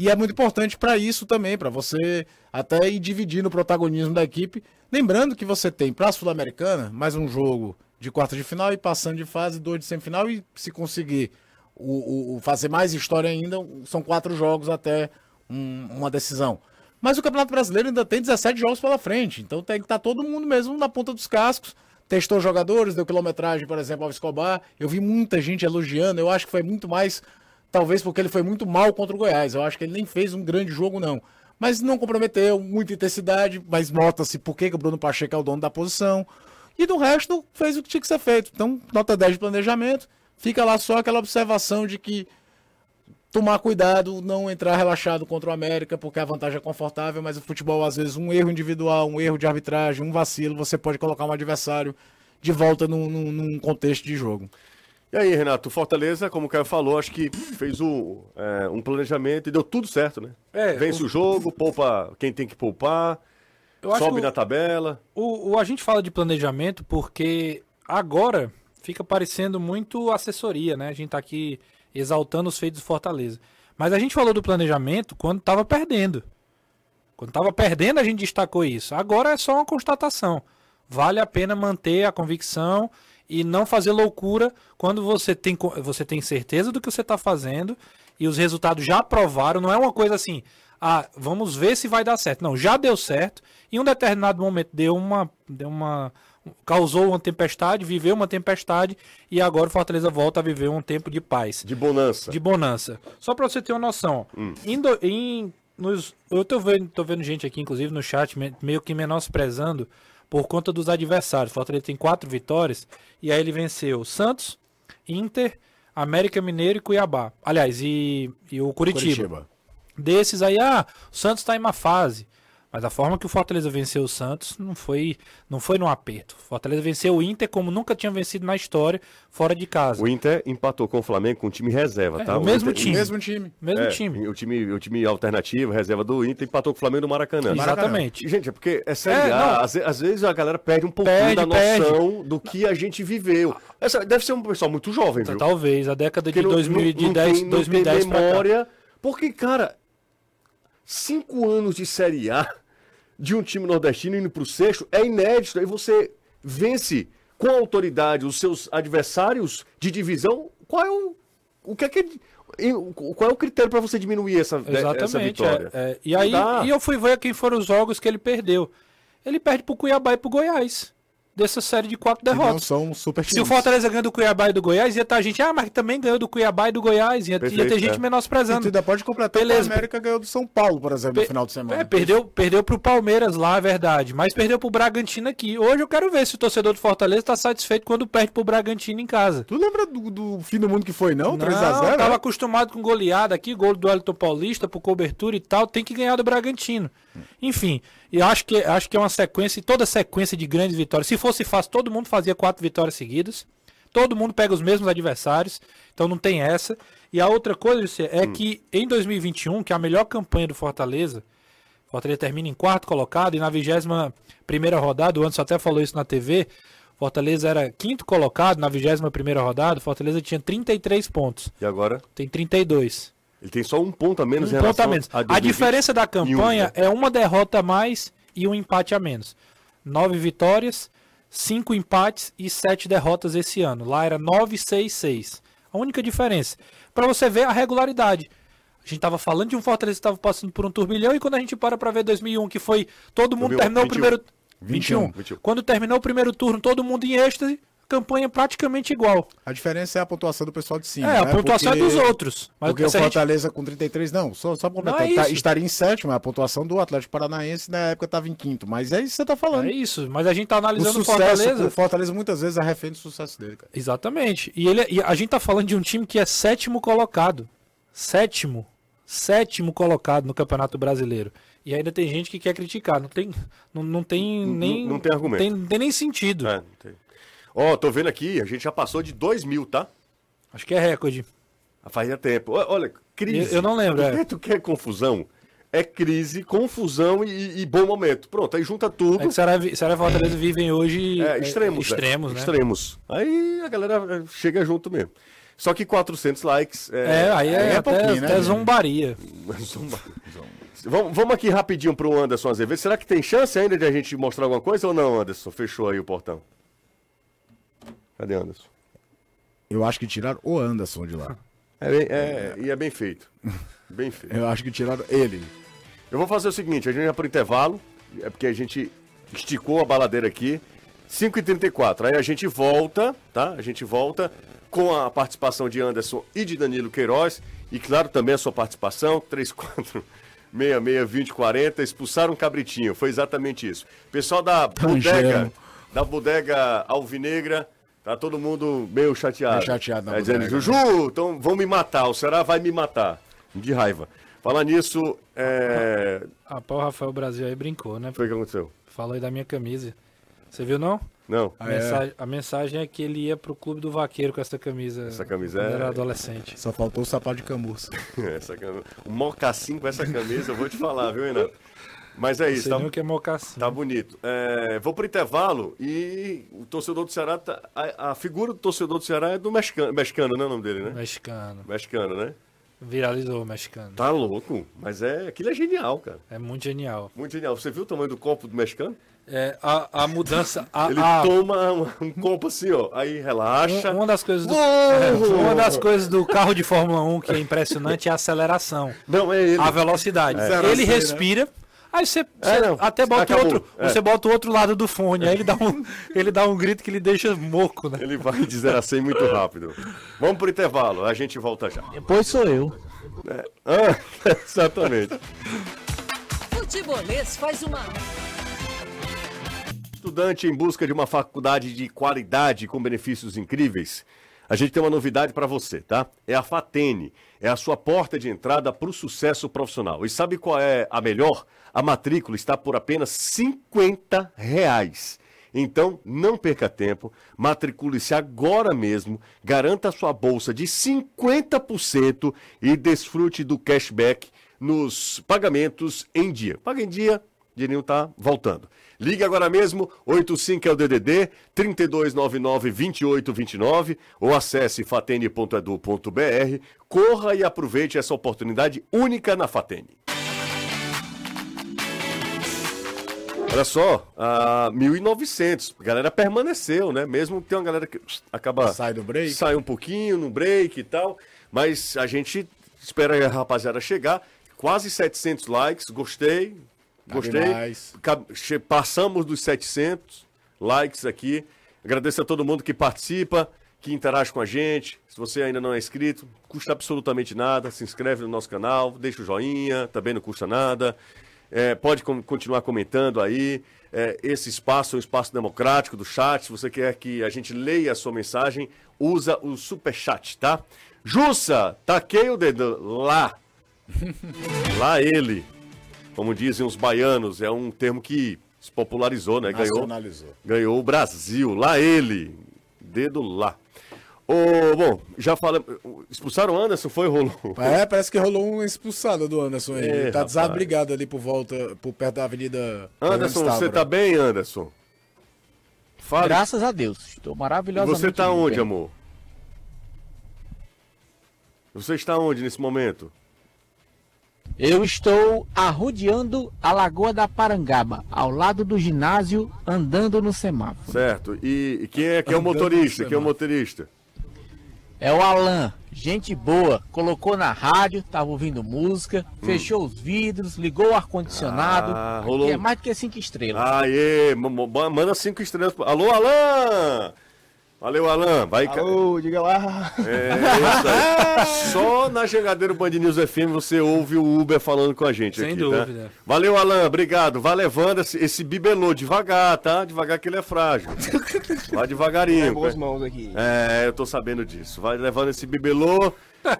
E é muito importante para isso também, para você até ir dividindo o protagonismo da equipe. Lembrando que você tem para a Sul-Americana mais um jogo de quarta de final e passando de fase, dois de semifinal. E se conseguir o, o- fazer mais história ainda, são quatro jogos até um- uma decisão. Mas o Campeonato Brasileiro ainda tem 17 jogos pela frente, então tem que estar todo mundo mesmo na ponta dos cascos. Testou jogadores, deu quilometragem, por exemplo, ao Escobar. Eu vi muita gente elogiando, eu acho que foi muito mais, talvez porque ele foi muito mal contra o Goiás. Eu acho que ele nem fez um grande jogo, não. Mas não comprometeu, muita intensidade, mas nota-se por que o Bruno Pacheco é o dono da posição. E do resto, fez o que tinha que ser feito. Então, nota 10 de planejamento. Fica lá só aquela observação de que tomar cuidado, não entrar relaxado contra o América, porque a vantagem é confortável, mas o futebol, às vezes, um erro individual, um erro de arbitragem, um vacilo, você pode colocar um adversário de volta num, num- num contexto de jogo. E aí, Renato, o Fortaleza, como o Caio falou, acho que fez o, é, um planejamento e deu tudo certo, né? É, Vence o... jogo, poupa quem tem que poupar, Eu sobe na tabela. o, o- a gente fala de planejamento porque agora fica parecendo muito assessoria, né? A gente tá aqui exaltando os feitos do Fortaleza. Mas a gente falou do planejamento quando tava perdendo. Quando tava perdendo, a gente destacou isso. Agora é só uma constatação. Vale a pena manter a convicção e não fazer loucura quando você tem, você tem certeza do que você está fazendo e os resultados já aprovaram. Não é uma coisa assim, ah, vamos ver se vai dar certo. Não, já deu certo. Em um determinado momento deu uma, deu uma, causou uma tempestade, viveu uma tempestade e agora o Fortaleza volta a viver um tempo de paz De bonança. de bonança. Só pra você ter uma noção. Em do- em- nos, eu tô vendo, tô vendo gente aqui, inclusive, no chat, me- meio que menosprezando por conta dos adversários. Fortaleza tem quatro vitórias e aí ele venceu Santos, Inter, América Mineiro e Cuiabá. Aliás, e, e o Curitiba. Desses aí, ah, o Santos tá em uma fase. Mas a forma que o Fortaleza venceu o Santos não foi, não foi num aperto. O Fortaleza venceu o Inter como nunca tinha vencido na história, fora de casa. O Inter empatou com o Flamengo com o time reserva, É, tá? o mesmo Inter- time. Mesmo time. Mesmo É, time. O time, o time alternativo, reserva do Inter, empatou com o Flamengo no Maracanã. Exatamente. Gente, é porque é série É, às, às vezes a galera perde um pouquinho Perde, da noção do que a gente viveu. Essa deve ser um pessoal muito jovem, viu? Talvez, a década de Porque não- 2010, não, não tem, não 2010 memória. Porque, cara, cinco anos de Série A de um time nordestino indo pro sexto é inédito. Aí você vence com autoridade os seus adversários de divisão. Qual é o. O que é que. o- Qual é o critério para você diminuir essa, essa Exatamente. vitória? é, é. E aí e eu fui ver quem foram os jogos que ele perdeu. Ele perde pro Cuiabá e pro Goiás. Dessa série de quatro derrotas. são super Se o. Fortaleza ganha do Cuiabá e do Goiás, ia estar gente, ah, mas também ganhou do Cuiabá e do Goiás. Ia, ia Perfeito, ter gente é. Menosprezando. ainda pode completar Beleza. a América ganhou do São Paulo, por exemplo, no final de semana. É, perdeu, perdeu pro Palmeiras lá, é verdade. Mas perdeu pro Bragantino aqui. Hoje eu quero ver se o torcedor do Fortaleza tá satisfeito quando perde pro Bragantino em casa. Tu lembra do, do fim do mundo que foi, não? Não, 3x0? tava acostumado com goleada aqui, gol do Elton Paulista, por cobertura e tal, tem que ganhar do Bragantino. Enfim, e acho que, acho que é uma sequência, e toda sequência de grandes vitórias. Se fosse fácil, todo mundo fazia quatro vitórias seguidas. Todo mundo pega os mesmos adversários, então não tem essa. E a outra coisa José, é que em 2021, que é a melhor campanha do Fortaleza, Fortaleza termina em quarto colocado e na 21 primeira rodada, o Anderson até falou isso na TV, Fortaleza era quinto colocado na 21 primeira rodada, Fortaleza tinha 33 pontos, E agora? tem 32. Ele tem só um ponto a menos Um em ponto relação a menos. A 2020. diferença da campanha né? é uma derrota a mais e um empate a menos. Nove vitórias, cinco empates e sete derrotas esse ano. Lá era 9, 6, 6. A única diferença. Para você ver a regularidade. A gente tava falando de um Fortaleza que estava passando por um turbilhão e quando a gente para para ver 2001, que foi todo mundo 2001, terminou 21. o primeiro 21, 21. 21. Quando terminou o primeiro turno, todo mundo em êxtase, campanha praticamente igual. A diferença é a pontuação do pessoal de cima. é, a né? pontuação Porque- é dos outros. Mas Porque o se a gente- Fortaleza com 33, não, só, só completar, Não é tá- estaria em sétimo, a pontuação do Atlético Paranaense na época estava em quinto. Mas é isso que você tá falando. É isso, mas a gente tá o analisando o sucesso, Fortaleza. o Fortaleza muitas vezes é refém do sucesso dele, cara. Exatamente. E, ele, e a gente tá falando de um time que é sétimo colocado. Sétimo. Sétimo colocado no Campeonato Brasileiro. E ainda tem gente que quer criticar. Não tem, não, não tem Não- nem. não tem argumento. Tem, não tem nem sentido. É, não tem. Ó, tô vendo aqui, a gente já passou de 2 mil, tá? Acho que é recorde. Fazia tempo. Olha, crise. Eu- eu não lembro, Tu é. quer, tu quer confusão? É crise, confusão e, e bom momento. Pronto, aí junta tudo. É que Ceará, e- Fortaleza vivem hoje. É, é, extremos. extremos, é, né? Extremos. Aí a galera é, chega junto mesmo. Só que 400 likes. É, aí é, é até, pouquinho, né, até gente? zombaria. <laughs> Vamos, vamos aqui rapidinho pro Anderson Azevedo. Será que tem chance ainda de a gente mostrar alguma coisa ou não, Anderson? Fechou aí o portão. Cadê Anderson? Eu acho que tiraram o Anderson de lá. É, bem- é, e é bem feito. Bem feito. Eu acho que tiraram ele. Eu vou fazer o seguinte, a gente vai pro intervalo, é porque a gente esticou a baladeira aqui, 5h34, aí a gente volta, tá? A gente volta com a participação de Anderson e de Danilo Queiroz, e claro, também a sua participação, 34 66 20 40, expulsaram um cabritinho, foi exatamente isso. Pessoal da bodega, Tangendo. da bodega Alvinegra, tá todo mundo meio chateado. Meio chateado na é, dizendo? Juju, então vão me matar, o Ceará vai me matar, de raiva. Falar nisso, é... Rapaz, o Rafael Brasil aí brincou, né? foi o que aconteceu? Falou aí da minha camisa. Você viu, não? Não. A, mensagem, a mensagem é que ele ia pro clube do vaqueiro com essa camisa. Essa camisa é- era adolescente. Só faltou o sapato de camurça. <laughs> Essa camisa. Um mocassim com essa camisa, eu vou te falar, viu, Renato? Mas é isso, tá, que é mocassim. tá bonito. É, vou pro intervalo e o torcedor do Ceará, tá- a, a figura do torcedor do Ceará é do mexicano, mexicano, né, o nome dele, né? Mexicano. Mexicano, né? Viralizou o mexicano. Tá louco, mas é, aquilo é genial, cara. É muito genial. Muito genial. Você viu o tamanho do copo do mexicano? É, a, a mudança. A, Ele a- toma um, um copo assim, ó, aí relaxa. um- uma das coisas do. É, uma das coisas do carro de Fórmula 1 que é impressionante é a aceleração. Não, é ele. A velocidade. A Ele cem, né? Aí você, você É, não. até bota o Acabou. outro, É. você bota o outro lado do fone, aí ele dá um, <laughs> ele dá um grito que ele deixa moco, né? Ele vai de 0 a 100 muito rápido. Vamos pro intervalo, a gente volta já. Depois sou eu. Ah, <laughs> exatamente. Futebolês faz uma. Estudante em busca de uma faculdade de qualidade com benefícios incríveis. A gente tem uma novidade para você, tá? É a Fatene. É a sua porta de entrada para o sucesso profissional. E sabe qual é a melhor? A matrícula está por apenas 50 reais. Então, não perca tempo, matricule-se agora mesmo, garanta a sua bolsa de 50% e desfrute do cashback nos pagamentos em dia. Paga em dia, dinheirinho tá voltando. Ligue agora mesmo, 85 é o DDD, 3299-2829 ou acesse fatene.edu.br. Corra e aproveite essa oportunidade única na Fatene. Olha só, a 1.900, a galera permaneceu, né? Mesmo que tem uma galera que acaba... Sai do break. Sai um pouquinho no break e tal, mas a gente espera a rapaziada chegar. Quase 700 likes, gostei, gostei. demais. Passamos dos 700 likes aqui. Agradeço a todo mundo que participa, que interage com a gente. Se você ainda não é inscrito, custa absolutamente nada. Se inscreve no nosso canal, deixa o joinha, também não custa nada. É, pode continuar comentando aí. É, esse espaço é um espaço democrático do chat. Se você quer que a gente leia a sua mensagem, usa o super chat, tá? Jussa, taquei o dedo lá. <laughs> lá ele. Como dizem os baianos, é um termo que se popularizou, né? Ganhou, Nacionalizou. ganhou o Brasil. Lá ele. Dedo lá. Ô, bom, já falamos. Expulsaram o Anderson, foi rolou? É, parece que rolou uma expulsada do Anderson aí. É, Ele tá rapaz. desabrigado ali por volta, por perto da avenida. Anderson, você tá bem, Anderson? Fala. Graças a Deus. Estou E maravilhosamente você tá bem. onde, amor? Você está onde nesse momento? Eu estou arrodeando a Lagoa da Parangaba, ao lado do ginásio, andando no semáforo. Certo. E, e quem é, quem é o motorista? Quem é o motorista? É o Alan, gente boa, colocou na rádio, tava ouvindo música, fechou os vidros, ligou o ar-condicionado. Ah, rolou- é mais do que cinco estrelas. Aê, ma- ma- manda cinco estrelas. Alô, Alan! Valeu, Alan. Vai, ca- Alô, diga lá. É, isso aí. <laughs> Só na Jangadeiro Band News FM você ouve o Uber falando com a gente Sem aqui, dúvida. tá? Valeu, Alan, obrigado. Vai levando esse, esse bibelô devagar, tá? Devagar que ele é frágil. <laughs> Vai devagarinho. boas mãos aqui. É, eu tô sabendo disso. Vai levando esse bibelô.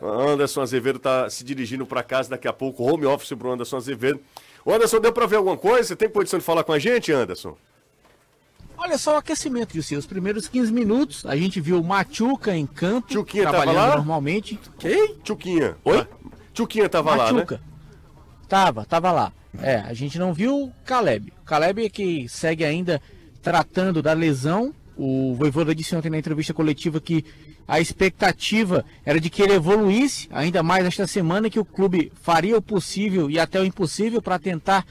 Anderson Azevedo tá se dirigindo pra casa daqui a pouco. Home office pro Anderson Azevedo. Ô, Anderson, deu pra ver alguma coisa? Você tem condição de falar com a gente, Anderson? Olha só o aquecimento, Jussi. Os primeiros 15 minutos, a gente viu o Machuca em campo, Tchuquinha tava trabalhando lá? normalmente. Quem? Tchuquinha. Oi? Ah, Tchuquinha tava lá, né? Machuca. Tava, tava lá. É, a gente não viu o Caleb. O Caleb é que segue ainda tratando da lesão. O Voivoda disse ontem na entrevista coletiva que a expectativa era de que ele evoluísse, ainda mais esta semana, que o clube faria o possível e até o impossível para tentar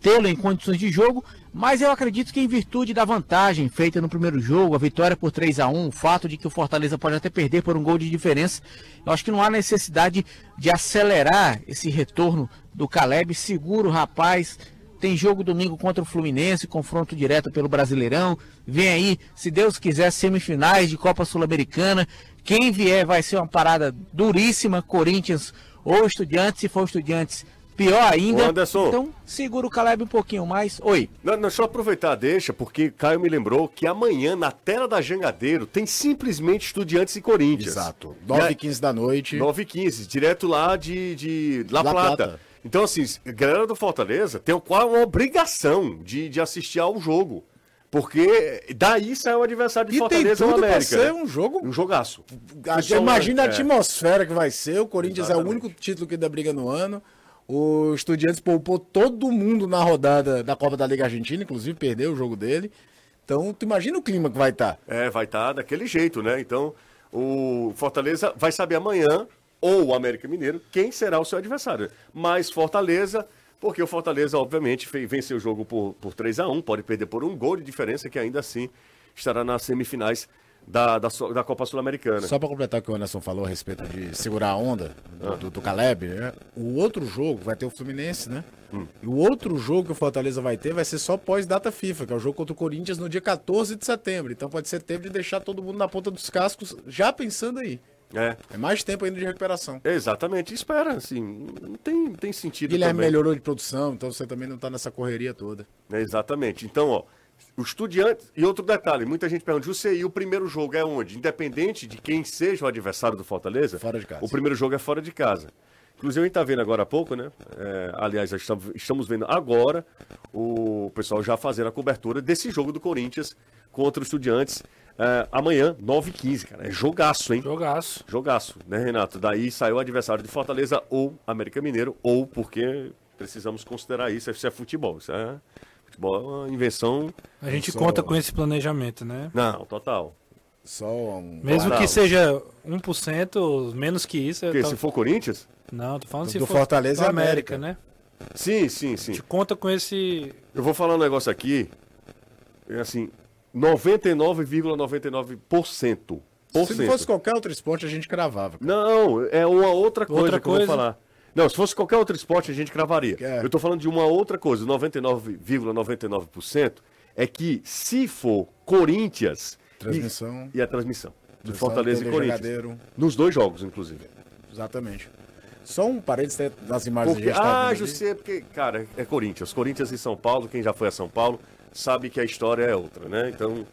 tê-lo em condições de jogo, mas eu acredito que em virtude da vantagem feita no primeiro jogo, a vitória por 3 a 1 o fato de que o Fortaleza pode até perder por um gol de diferença, eu acho que não há necessidade de acelerar esse retorno do Caleb, segura o rapaz, tem jogo domingo contra o Fluminense, confronto direto pelo Brasileirão. Vem aí, se Deus quiser, semifinais de Copa Sul-Americana. Quem vier vai ser uma parada duríssima, Corinthians ou Estudiantes, se for Estudiantes, pior ainda. Ô, Anderson. Então, segura o Caleb um pouquinho mais. Oi. Não, não, deixa eu aproveitar, deixa, porque Caio me lembrou que amanhã, na tela da Jangadeiro, tem simplesmente Estudiantes e Corinthians. Exato. E 9 aí- e 15 da noite. 9 e 15, direto lá de, de La, La Plata. Plata. Então, assim, galera do Fortaleza tem quase uma obrigação de, de assistir ao jogo. Porque daí sai o adversário de E tem Fortaleza ou tudo pra América. ser né? um jogo. Um jogaço. Imagina a é. atmosfera que vai ser. O Corinthians é o Exatamente. único título que dá briga no ano. O Estudiantes poupou todo mundo na rodada da Copa da Liga Argentina, inclusive perdeu o jogo dele. Então, tu imagina o clima que vai estar. É, vai estar daquele jeito, né? Então, o Fortaleza vai saber amanhã, ou o América Mineiro, quem será o seu adversário. Mas Fortaleza, porque o Fortaleza, obviamente, venceu o jogo por, por 3 a 1 pode perder por um gol de diferença, que ainda assim estará nas semifinais da, da, da Copa Sul-Americana. Só pra completar o que o Anderson falou a respeito de segurar a onda do, do, do Caleb, né? o outro jogo vai ter o Fluminense, né? E o outro jogo que o Fortaleza vai ter vai ser só pós-data FIFA, que é o jogo contra o Corinthians no dia 14 de setembro. Então pode ser tempo de deixar todo mundo na ponta dos cascos, já pensando aí. É, É mais tempo ainda de recuperação. exatamente. Espera, assim, não tem, não tem sentido Guilherme também. melhorou de produção, então você também não tá nessa correria toda. É, exatamente. Então, ó, o Estudiantes. E outro detalhe: muita gente pergunta, José, e o primeiro jogo é onde? Independente de quem seja o adversário do Fortaleza, Fora de casa. o primeiro jogo é fora de casa. Inclusive, a gente tá vendo agora há pouco, né? É, aliás, estamos, estamos vendo agora o pessoal já fazendo a cobertura desse jogo do Corinthians contra o Estudiantes. é, amanhã, 9h15, cara. É jogaço, hein? Jogaço. Jogaço, né, Renato? Daí saiu o adversário de Fortaleza ou América Mineiro, ou porque precisamos considerar isso, isso é futebol. Isso é futebol é uma invenção. A gente Só- conta com esse planejamento, né? Não, total. Só um. Mesmo que seja 1%, menos que isso. Porque tô- se for Corinthians? Não, tô falando Do se do for Fortaleza do América, América. né? Sim, sim, A sim. gente conta com esse. Eu vou falar um negócio aqui. É assim, 99,99%. Se não fosse qualquer outro esporte, a gente cravava. Não, é uma outra coisa Outra que eu vou coisa? falar. Não, se fosse qualquer outro esporte, a gente cravaria. É. Eu tô falando de uma outra coisa, 99,99% é que se for Corinthians Transmissão. e, e a transmissão de Transmissão, Fortaleza e Corinthians. Jangadeiro. Nos dois jogos, inclusive. Exatamente. Só um parênteses das imagens Porque, tá ah. José, porque, cara, é Corinthians. Corinthians e São Paulo, quem já foi a São Paulo, sabe que a história é outra, né? Então,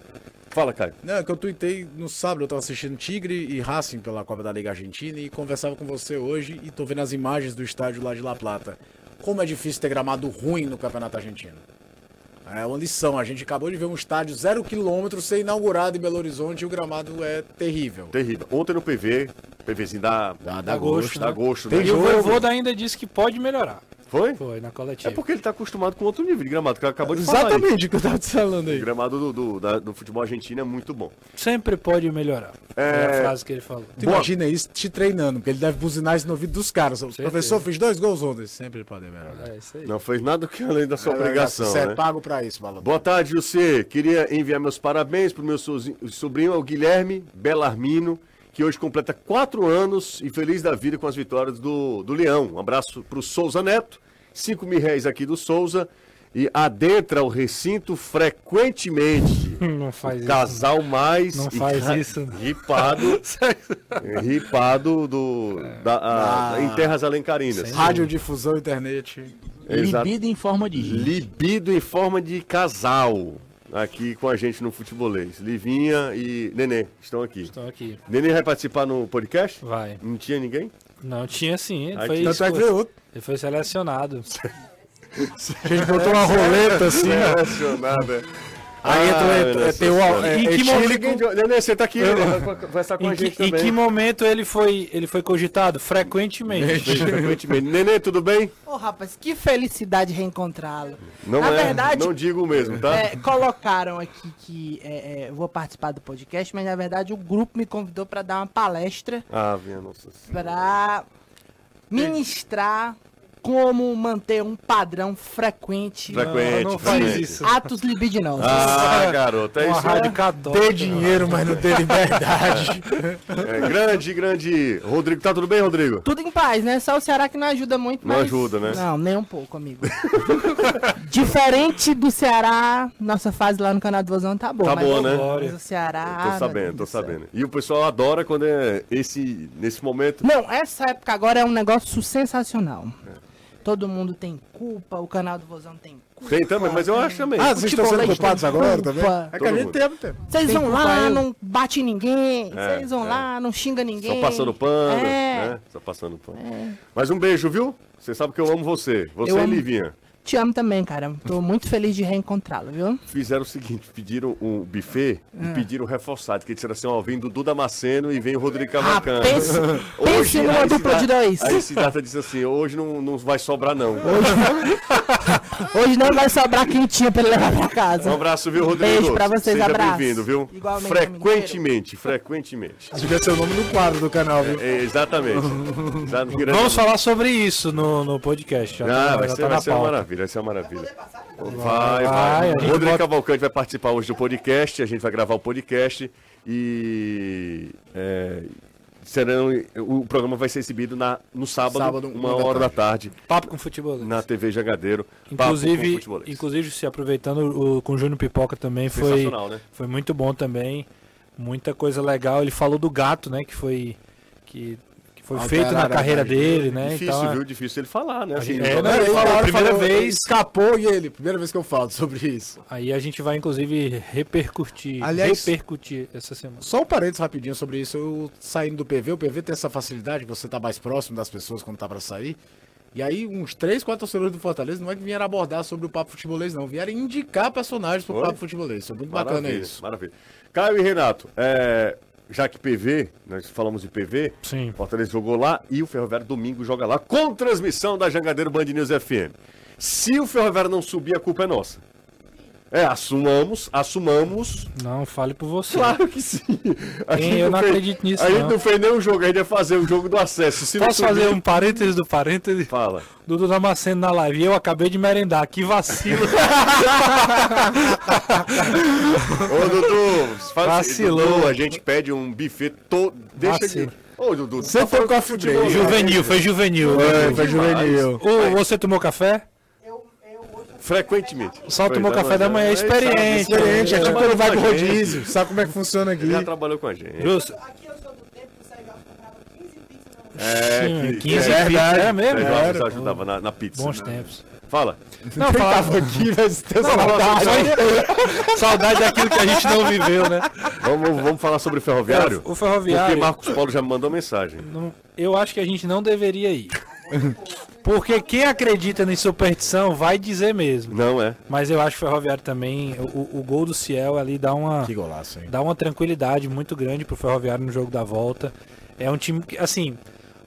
fala, Caio. Não, é que eu tuitei no sábado, eu tava assistindo Tigre e Racing pela Copa da Liga Argentina e conversava com você hoje e tô vendo as imagens do estádio lá de La Plata. Como é difícil ter gramado ruim no Campeonato Argentino. É uma lição. A gente acabou de ver um estádio zero quilômetro ser inaugurado em Belo Horizonte e o gramado é terrível. Terrível. Ontem no PV, PVzinho da, Dá, Dá gosto, dá né? gosto, Tem né? E o. Voivoda ainda disse que pode melhorar. Foi? Foi, na É coletiva. porque ele tá acostumado com outro nível de gramado, que acabou de falar. aí. Exatamente o que eu tava te falando O aí. gramado do, do, da- do futebol argentino é muito bom. Sempre pode melhorar. É, a frase que ele falou. Tu Boa. imagina isso te treinando, porque ele deve buzinar isso no ouvido dos caras. O professor fez dois gols ontem. Sempre pode melhorar. É isso aí. Não fez nada que além da sua obrigação, Você né? é pago pra isso, malandro. Boa tarde, José. Queria enviar meus parabéns pro meu sobrinho, o Guilherme Belarmino, que hoje completa quatro anos e feliz da vida com as vitórias do, do Leão. Um abraço pro Souza Neto, cinco mil reais aqui do Souza. E adentra o recinto frequentemente. <laughs> Não faz O isso. casal mais Não faz isso. ripado, <laughs> ripado do, da, a- Ah. em terras alencarinas. Radiodifusão, internet. Exato. Libido em forma de gente. Libido em forma de casal. Aqui com a gente no Futebolês. Livinha e Nenê estão aqui. Estão aqui. Nenê vai participar no podcast? Vai. Não tinha ninguém? Não tinha sim. Ele foi, tinha- Tanto é que veio outro. ele foi selecionado. <laughs> A gente botou uma roleta assim, ó. Selecionada. Aí entra, Ah, é, tem o. Senhora. É, Em é que momento- Nenê, você tá aqui, né? vai conversar com Em a que, gente em também. que momento ele foi, ele foi cogitado? Frequentemente. Frequentemente. Nenê, tudo bem? Ô, rapaz, que felicidade reencontrá-lo. Não Na é, verdade, não digo mesmo, tá? é, colocaram aqui que é, é, vou participar do podcast, mas na verdade o grupo me convidou para dar uma palestra Ah, minha nossa senhora. para ministrar como manter um padrão frequente Frequente, não faz frequente. isso. atos libidinosos. Ah, <laughs> garoto, é Uma isso. rádio. Ter dinheiro, mas não ter liberdade. É, grande, grande. Rodrigo, tá tudo bem, Rodrigo? Tudo em paz, né? Só o Ceará que não ajuda muito, Não mas... ajuda, né? Não, nem um pouco, amigo. <laughs> Diferente do Ceará, nossa fase lá no canal do Vozão tá boa. Tá mas- boa, né? Mas o Ceará... Tô meu sabendo, tô sabendo. E o pessoal adora quando é esse, nesse momento. Não, essa época agora é um negócio sensacional. Todo mundo tem culpa, o canal do Vozão tem culpa. Tem também, mas eu acho também. Ah, vocês estão sendo Futebolês culpados tem agora também? É que a gente tem tempo. Vocês Tem vão lá, eu. não bate ninguém. É, Vocês vão é. lá, não xinga ninguém. Só passando pano, É. né? Só passando pano. Mas um beijo, viu? Você sabe que eu amo você. Você Eu e amo- Livinha. Te amo também, cara. Tô muito feliz de reencontrá-lo, viu? Fizeram o seguinte, pediram um buffet Ah. e pediram reforçado, que disseram assim, ó, vem Dudu Damasceno e vem o Rodrigo Ah, Cavalcante. pense, pense numa dupla de dois. Aí Cidata disse assim, hoje não, não vai sobrar não. Hoje <laughs> não vai sobrar quentinha pra ele levar pra Um casa. abraço, viu, Rodrigo? Beijo pra vocês, Seja abraço. bem-vindo, viu? Igualmente, frequentemente, frequentemente. Devia ser o nome do quadro do canal, viu? É, exatamente. <laughs> Vamos falar sobre isso no, no podcast. Ah, vai ser, tá vai na ser uma pauta. Maravilha, vai ser uma maravilha. Vai, Vai, vai. Rodrigo Cavalcante vai participar hoje do podcast, a gente vai gravar o podcast e é, serão, o programa vai ser exibido na, no sábado, Sábado, uma uma da hora da tarde, Papo com futebol. na TV Jangadeiro. Papo com Inclusive, inclusive, se aproveitando, o, com o Júnior Pipoca também foi, Sensacional, né? foi muito bom também. Muita coisa legal. Ele falou do gato, né? Que foi, que foi Alterar feito na a carreira dele, né? Difícil, então, viu? Difícil ele falar, né? Assim, gente- é, não- né? ele falou, falou, primeira falou, vez. Escapou e ele. Primeira vez que eu falo sobre isso. Aí a gente vai, inclusive, repercutir, Aliás- repercutir essa semana. Só um parênteses rapidinho sobre isso. Eu saindo do PV, o PV tem essa facilidade, você tá mais próximo das pessoas quando tá pra sair. E aí, uns três, quatro torcedores do Fortaleza não é que vieram abordar sobre o papo futebolês, não. Vieram indicar personagens pro Foi? papo futebolês. Foi muito bacana Maravilha, isso. maravilha. Caio e Renato, é, já que PV, nós falamos de PV, Sim. Fortaleza jogou lá e o Ferroviário domingo joga lá com transmissão da Jangadeiro Band News FM. Se o Ferroviário não subir, a culpa é nossa. É, assumamos, assumamos. Não, fale por você. Claro que sim. Sim, eu não fez- acredito nisso, A gente não. não fez nenhum jogo, a gente ia fazer o jogo do acesso. Se Posso fazer um parênteses do parênteses? Fala. Dudu Damasceno na live. E eu acabei de merendar. Que vacilo. <laughs> Ô, Dudu, faz Vacilou. Dudu, a gente pede um buffet todo. Deixa Vacilo. de. Ô, Dudu, Você tá foi com a futebol, né? juvenil, foi juvenil. Foi, foi juvenil. Ô, você tomou café? Frequentemente. Só Pois tomou é, café da é, manhã, sabe, experiente. Diferente, é ele tipo trabalhou quando vai com pro a gente. rodízio. Sabe como é que funciona aqui? Ele já trabalhou com a gente. Justo. É, Sim, que, 15 que é, pizzas, é mesmo? Sérgio ajudava na, na pizza. Bons né? tempos. Fala. Não, falava Tava aqui, mas tem Não, saudade. só- <laughs> saudade daquilo que a gente não viveu, né? Vamos, vamos falar sobre o ferroviário? O Porque ferroviário, Marcos Paulo já me mandou mensagem. não- eu acho que a gente não deveria ir. <laughs> Porque quem acredita em superstição vai dizer mesmo. Não é. Mas eu acho que o Ferroviário também, o, o gol do Ciel ali dá uma, Que golaço, hein? dá uma tranquilidade muito grande pro Ferroviário no jogo da volta. É um time que, assim,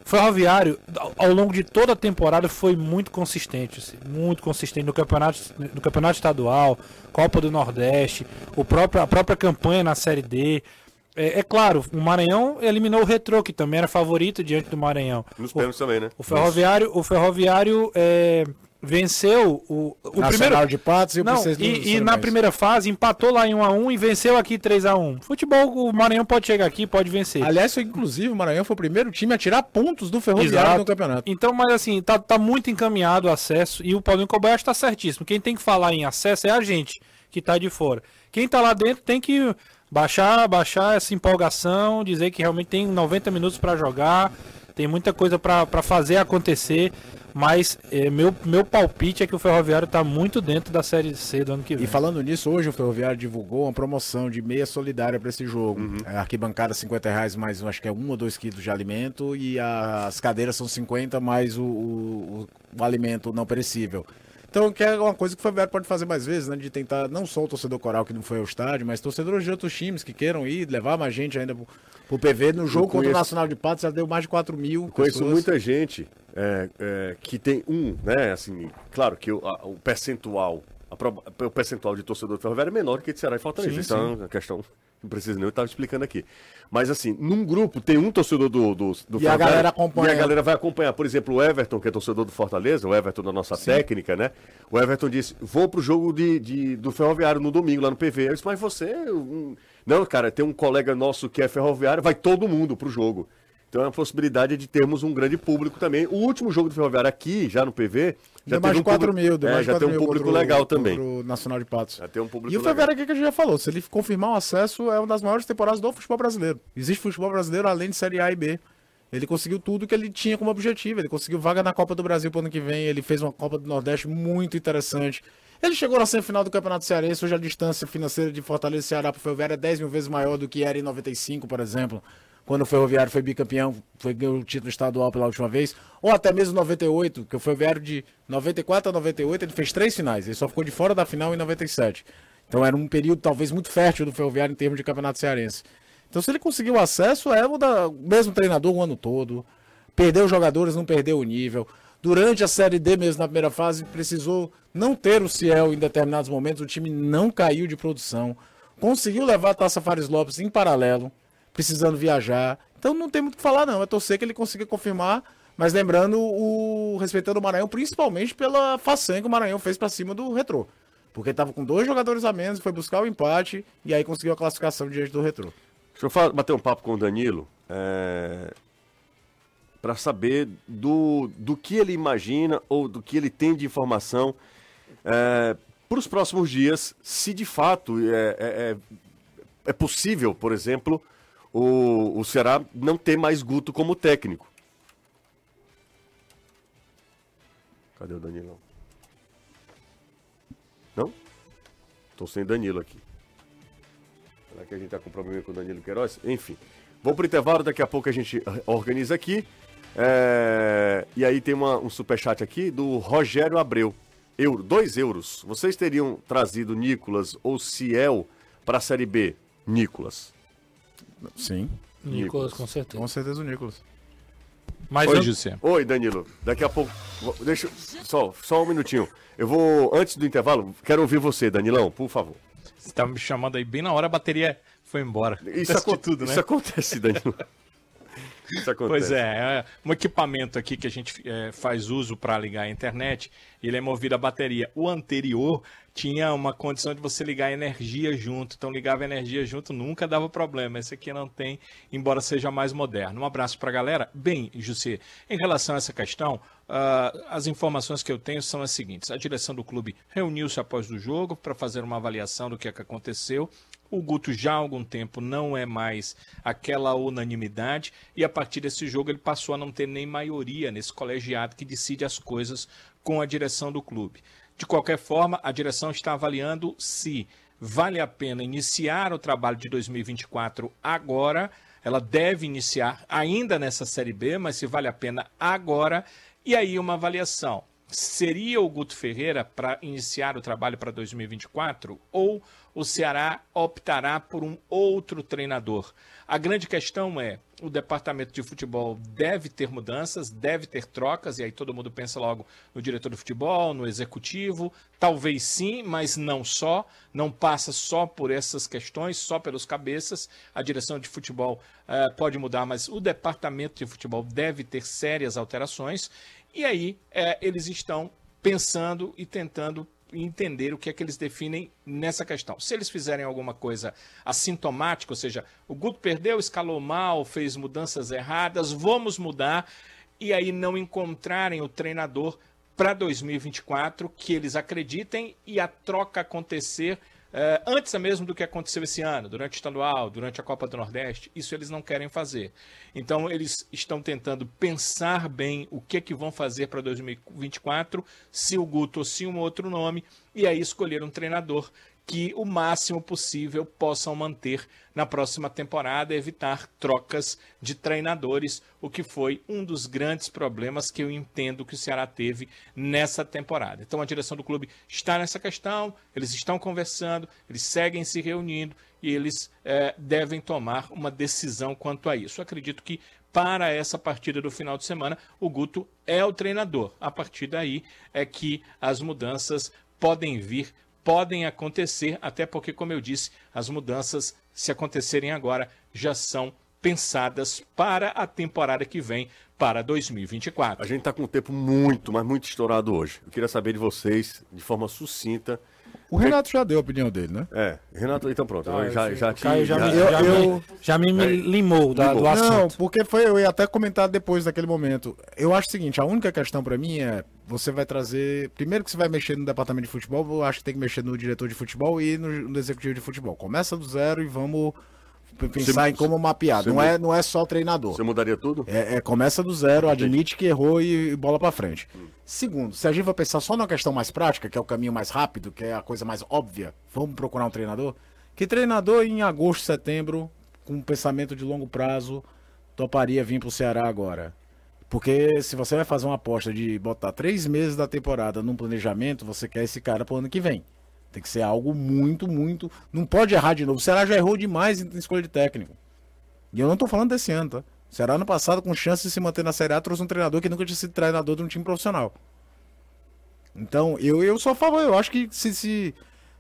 o Ferroviário, ao- ao longo de toda a temporada, foi muito consistente. assim, muito consistente no campeonato, no campeonato estadual, Copa do Nordeste, o próprio, a própria campanha na Série D. É, é claro, o Maranhão eliminou o Retrô, que também era favorito diante do Maranhão. Nos O- pênaltis também, né? o Ferroviário, o Ferroviário é, venceu o, o Nacional primeiro. de Patos e o Não, Princesa do e, e na primeira fase empatou lá em 1x1 e venceu aqui 3x1. Futebol, o Maranhão pode chegar aqui, pode vencer. Aliás, inclusive, o Maranhão foi o primeiro time a tirar pontos do Ferroviário Exato. no campeonato. Então, mas assim, tá, tá muito encaminhado o acesso e o Paulinho Kobayashi tá certíssimo. Quem tem que falar em acesso é a gente, que tá de fora. Quem tá lá dentro tem que baixar, baixar essa empolgação, dizer que realmente tem 90 minutos para jogar, tem muita coisa para fazer acontecer, mas é, meu, meu palpite é que o Ferroviário tá muito dentro da Série C do ano que vem. E falando nisso, hoje o Ferroviário divulgou uma promoção de meia solidária para esse jogo. É, arquibancada 50 reais mais, acho que é um ou dois quilos de alimento e as cadeiras são 50 mais o, o- o alimento não perecível. Então, que é uma coisa que o Ferroviário pode fazer mais vezes, né? De tentar, não só o torcedor coral que não foi ao estádio, mas torcedores de outros times que queiram ir, levar mais gente ainda pro, pro PV. No jogo contra o conheço- Nacional de Patos já deu mais de 4 mil Conheço pessoas. muita gente é, é, que tem um, né? Assim, claro que o, a- o percentual, a o percentual de torcedor do Ferroviário é menor que de Ceará e Fortaleza. Sim, Isso é uma questão que não precisa nem eu estava explicando aqui. Mas assim, num grupo tem um torcedor do, do, do E a galera acompanha. E a galera vai acompanhar. Por exemplo, o Everton, que é torcedor do Fortaleza, o Everton da nossa técnica, né? O Everton disse: vou pro jogo de, de- do Ferroviário no domingo, lá no PV. Eu disse, mas você. Não, cara, tem um colega nosso que é ferroviário, vai todo mundo pro jogo. Então é uma possibilidade de termos um grande público também. O último jogo do Ferroviário aqui, já no PV, já teve de um 4 público- mil, é, mais de já 4 tem um público contra o- legal também. o Nacional de Patos. Já tem um público E o. Ferroviário aqui que a gente já falou, se ele confirmar o acesso, é uma das maiores temporadas do futebol brasileiro. Existe futebol brasileiro além de Série A e B. Ele conseguiu tudo que ele tinha como objetivo. Ele conseguiu vaga na Copa do Brasil pro ano que vem. Ele fez uma Copa do Nordeste muito interessante. Ele chegou na semifinal do Campeonato Cearense. Hoje a distância financeira de Fortaleza e Ceará pro Ferroviário é 10 mil vezes maior do que era em 95, por exemplo. Quando o Ferroviário foi bicampeão, foi ganhou o título estadual pela última vez. Ou até mesmo 98, que o Ferroviário de 94 a 98 ele fez três finais. Ele só ficou de fora da final em 97. Então era um período talvez muito fértil do Ferroviário em termos de campeonato cearense. Então se ele conseguiu acesso, é o da- mesmo treinador o ano todo. Perdeu jogadores, não perdeu o nível. Durante a Série D mesmo, na primeira fase, precisou não ter o Ciel em determinados momentos. O time não caiu de produção. Conseguiu levar a Taça Fares Lopes em paralelo, precisando viajar. Então não tem muito o que falar, não. É torcer que ele consiga confirmar. Mas lembrando, o respeitando o Maranhão, principalmente pela façanha que o Maranhão fez pra cima do Retrô. Porque estava com dois jogadores a menos, foi buscar o empate e aí conseguiu a classificação diante do Retrô. Deixa eu fa- bater um papo com o Danilo é, para saber do, do que ele imagina ou do que ele tem de informação para os próximos dias, se de fato é, é, é- é possível, por exemplo, o, o Ceará não ter mais Guto como técnico. Cadê o Danilão? Não? Tô sem Danilo aqui. Será que a gente tá com problema com o Danilo Queiroz? Enfim. Vou pro intervalo, daqui a pouco a gente organiza aqui. É, E aí tem uma- um superchat aqui do Rogério Abreu. Euro, dois euros. Vocês teriam trazido Nicolas ou Ciel para a Série B? Nicolas. Sim, Nicolas, com certeza. com certeza o Nicolas. Mas Oi, eu- José. Oi, Danilo. Daqui a pouco. Deixa. Só, só um minutinho. Eu vou. Antes do intervalo, quero ouvir você, Danilão, por favor. Você tá me chamando aí bem na hora, a bateria foi embora. Isso, Acontece tudo, né? isso acontece, Danilo. Isso acontece. Pois é, é um equipamento aqui que a gente é, faz uso para ligar a internet, ele é movido a bateria. O anterior tinha uma condição de você ligar energia junto, então ligava energia junto, nunca dava problema. Esse aqui não tem, embora seja mais moderno. Um abraço para a galera. Bem, José, em relação a essa questão, ah, as informações que eu tenho são as seguintes: a direção do clube reuniu-se após o jogo para fazer uma avaliação do que, é que aconteceu. O Guto já há algum tempo não é mais aquela unanimidade e a partir desse jogo ele passou a não ter nem maioria nesse colegiado que decide as coisas com a direção do clube. De qualquer forma, a direção está avaliando se vale a pena iniciar o trabalho de 2024 agora. Ela deve iniciar ainda nessa Série B, mas se vale a pena agora E aí uma avaliação. Seria o Guto Ferreira para iniciar o trabalho para 2024 ou o Ceará optará por um outro treinador? A grande questão é: o departamento de futebol deve ter mudanças, deve ter trocas, e aí todo mundo pensa logo no diretor de futebol, no executivo. Talvez sim, mas não só. Não passa só por essas questões, só pelos cabeças. A direção de futebol eh, pode mudar, mas o departamento de futebol deve ter sérias alterações. E aí eh, eles estão pensando e tentando entender o que é que eles definem nessa questão. Se eles fizerem alguma coisa assintomática, ou seja, o Guto perdeu, escalou mal, fez mudanças erradas, vamos mudar, e aí não encontrarem o treinador para 2024 que eles acreditem e a troca acontecer eh, antes mesmo do que aconteceu esse ano, durante o estadual, durante a Copa do Nordeste, isso eles não querem fazer. Então eles estão tentando pensar bem o que é que vão fazer para 2024, se o Guto ou se um outro nome, e aí escolher um treinador que o máximo possível possam manter na próxima temporada, evitar trocas de treinadores, o que foi um dos grandes problemas que eu entendo que o Ceará teve nessa temporada. Então a direção do clube está nessa questão, eles estão conversando, eles seguem se reunindo e eles eh, devem tomar uma decisão quanto a isso. Eu acredito que para essa partida do final de semana, o Guto é o treinador. A partir daí é que as mudanças podem vir podem acontecer, até porque, como eu disse, as mudanças, se acontecerem agora, já são pensadas para a temporada que vem, para 2024. A gente está com um tempo muito, mas muito estourado hoje. Eu queria saber de vocês, de forma sucinta. O Renato já deu a opinião dele, né? É, Renato, então pronto. Ah, eu já, eu já, o Caio te- já, já- me, já, eu- me, já me É. limou da- do assunto. Não, porque foi, eu ia até comentar depois daquele momento. Eu acho o seguinte, a única questão pra mim é, você vai trazer, primeiro que você vai mexer no departamento de futebol, eu acho que tem que mexer no diretor de futebol e no, no executivo de futebol. Começa do zero e vamos pensar Você- em como mapear. Não é, não é só o treinador. Você mudaria tudo? É, é, começa do zero, admite que errou e, e bola pra frente. Segundo, se a gente vai pensar só na questão mais prática, que é o caminho mais rápido, que é a coisa mais óbvia, vamos procurar um treinador. Que treinador em agosto, setembro, com um pensamento de longo prazo, toparia vir pro Ceará agora? Porque se você vai fazer uma aposta de botar três meses da temporada num planejamento, você quer esse cara pro ano que vem. Tem que ser algo muito, muito. Não pode errar de novo. O Ceará já errou demais em escolha de técnico. E eu não tô falando desse ano, tá? O Ceará ano passado, com chance de se manter na Série A, trouxe um treinador que nunca tinha sido treinador de um time profissional. Então, eu, eu a favor, eu acho que se, se,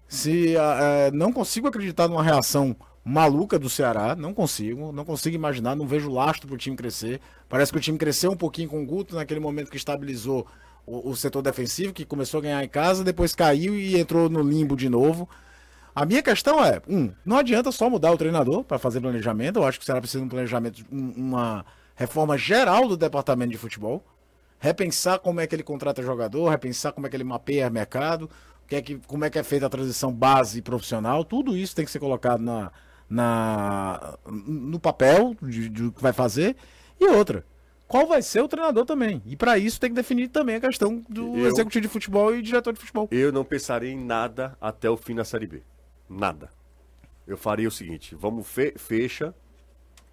se eh, não consigo acreditar numa reação maluca do Ceará, não consigo, não consigo imaginar, não vejo lastro pro time crescer. Parece que o time cresceu um pouquinho com o Guto naquele momento que estabilizou o, o setor defensivo, que começou a ganhar em casa, depois caiu e entrou no limbo de novo. A minha questão é, um, não adianta só mudar o treinador para fazer planejamento. Eu acho que o Ceará precisa de um planejamento, um- uma reforma geral do departamento de futebol. Repensar como é que ele contrata jogador, repensar como é que ele mapeia mercado, que é que, como é que é feita a transição base profissional. Tudo isso tem que ser colocado na, na, no papel de, de o que vai fazer. E outra, qual vai ser o treinador também? E para isso tem que definir também a questão do Eu- executivo de futebol e diretor de futebol. Eu não pensaria em nada até o fim da Série B. Nada. Eu faria o seguinte: vamos fe fecha,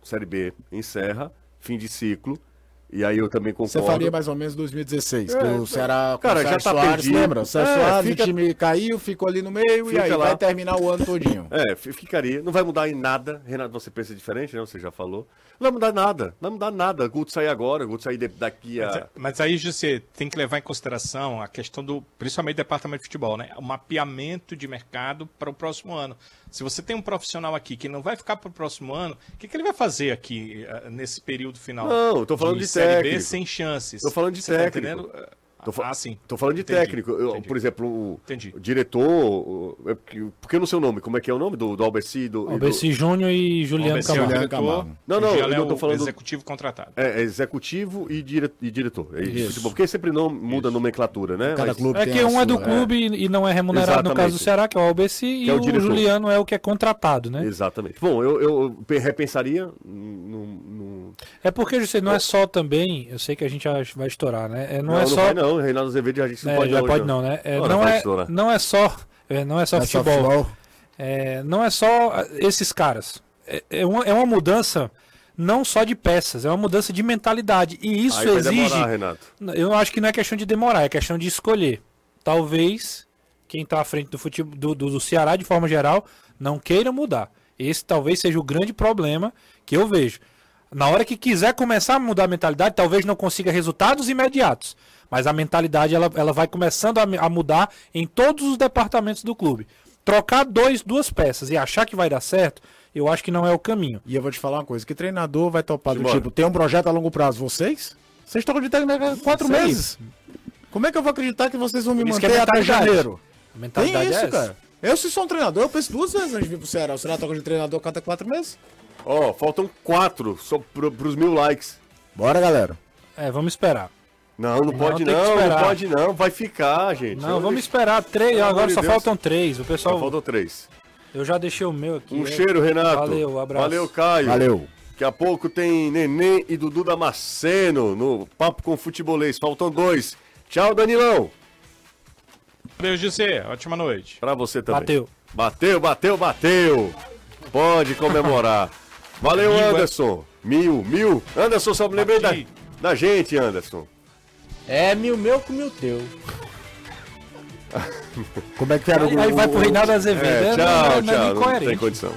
Série B encerra, fim de ciclo. E aí eu também concordo. Você faria mais ou menos 2016, que É, o Ceará com cara, o já tá Soares, perdido. lembra? O Sérgio É, Soares, fica- o time caiu, ficou ali no meio e Fica aí lá. vai terminar o ano todinho. <laughs> É, fi- ficaria. Não vai mudar em nada. Renato, você pensa diferente, né? Você já falou. Não vai mudar nada. Não vai mudar nada. Guto sair agora, Guto sair de- daqui a. Mas aí você tem que levar em consideração a questão do, principalmente do departamento de futebol, né? O mapeamento de mercado para o próximo ano. Se você tem um profissional aqui que não vai ficar para o próximo ano, o que, que ele vai fazer aqui eh, nesse período final? Não, eu tô falando de Série B sem chances. Tô falando de Você tá técnico. entendendo? Tô, fa- Ah, sim. tô falando de Entendi, técnico. Eu, entendi. por exemplo, o, Entendi. diretor. o- é porque, porque eu não sei o nome. Como é que é o nome do, do Albeci? Do, e do- Júnior e Juliano Albeci é Camargo. Camargo. Não, não, eu não é tô falando- executivo contratado. É, é executivo e, dire, e diretor. É isso. Isso. Futebol. Porque sempre não muda a nomenclatura, né? Cada Mas- clube É tem que um é do sua, clube e não é remunerado no caso do Exatamente. Ceará, que é o Albeci, e é o o. Juliano é o que é contratado, né? Exatamente. Bom, eu, eu pe- repensaria no, no- É porque, José, não é só também, eu sei que a gente vai estourar, né? É, não, Não, é não só. vai não. Reinaldo Azevedo a gente não É, pode já não, pode não, né? É, Não, não, não é, estourar. não é só. é, não é só É só futebol. futebol. É, não é só ah, esses caras. É, é uma, é uma mudança não só de peças, é uma mudança de mentalidade. E isso Aí vai exige. demorar, Renato. Eu acho que não é questão de demorar, é questão de escolher. Talvez quem está à frente do, futebol, do, do, do Ceará, de forma geral, não queira mudar. Esse talvez seja o grande problema que eu vejo. Na hora que quiser começar a mudar a mentalidade, talvez não consiga resultados imediatos. Mas a mentalidade ela, ela vai começando a, a mudar em todos os departamentos do clube. Trocar dois, duas peças e achar que vai dar certo, eu acho que não é o caminho. E eu vou te falar uma coisa, que treinador vai topar do tipo, tem um projeto a longo prazo, vocês? Vocês estão acreditando há quatro aí. meses. Como é que eu vou acreditar que vocês vão me isso que manter é até mentalidade. janeiro? A Tem mentalidade isso, é essa. cara. Eu, se sou um treinador, eu penso duas vezes antes de vir pro Ceará. O Ceará toca de treinador a cada quatro meses. Ó, faltam quatro só pro, pros mil likes. Bora, galera. É, vamos esperar. Não, não pode não, não esperar. pode não. Vai ficar, gente. Não, vamos esperar. Três, Pelo agora só Deus. faltam três. O Só pessoal. faltam três. Eu já deixei o meu aqui. Um é. cheiro, Renato. Valeu, abraço. Valeu, Caio. Valeu. Daqui a pouco tem Neném e Dudu Damasceno no Papo com Futebolês. Faltam dois. Tchau, Danilão. Valeu, José. Ótima noite. Pra você também. Bateu. Bateu, bateu, bateu. Pode comemorar. <laughs> Valeu, Mil, é? Anderson. Mil, mil. Anderson, só me lembrei da, da gente, Anderson. É mil meu com mil teu. Como é que era Aí, aí vai pro Reinaldo Azevedo. É, É, tchau, não, não, é tchau. Não tem condição.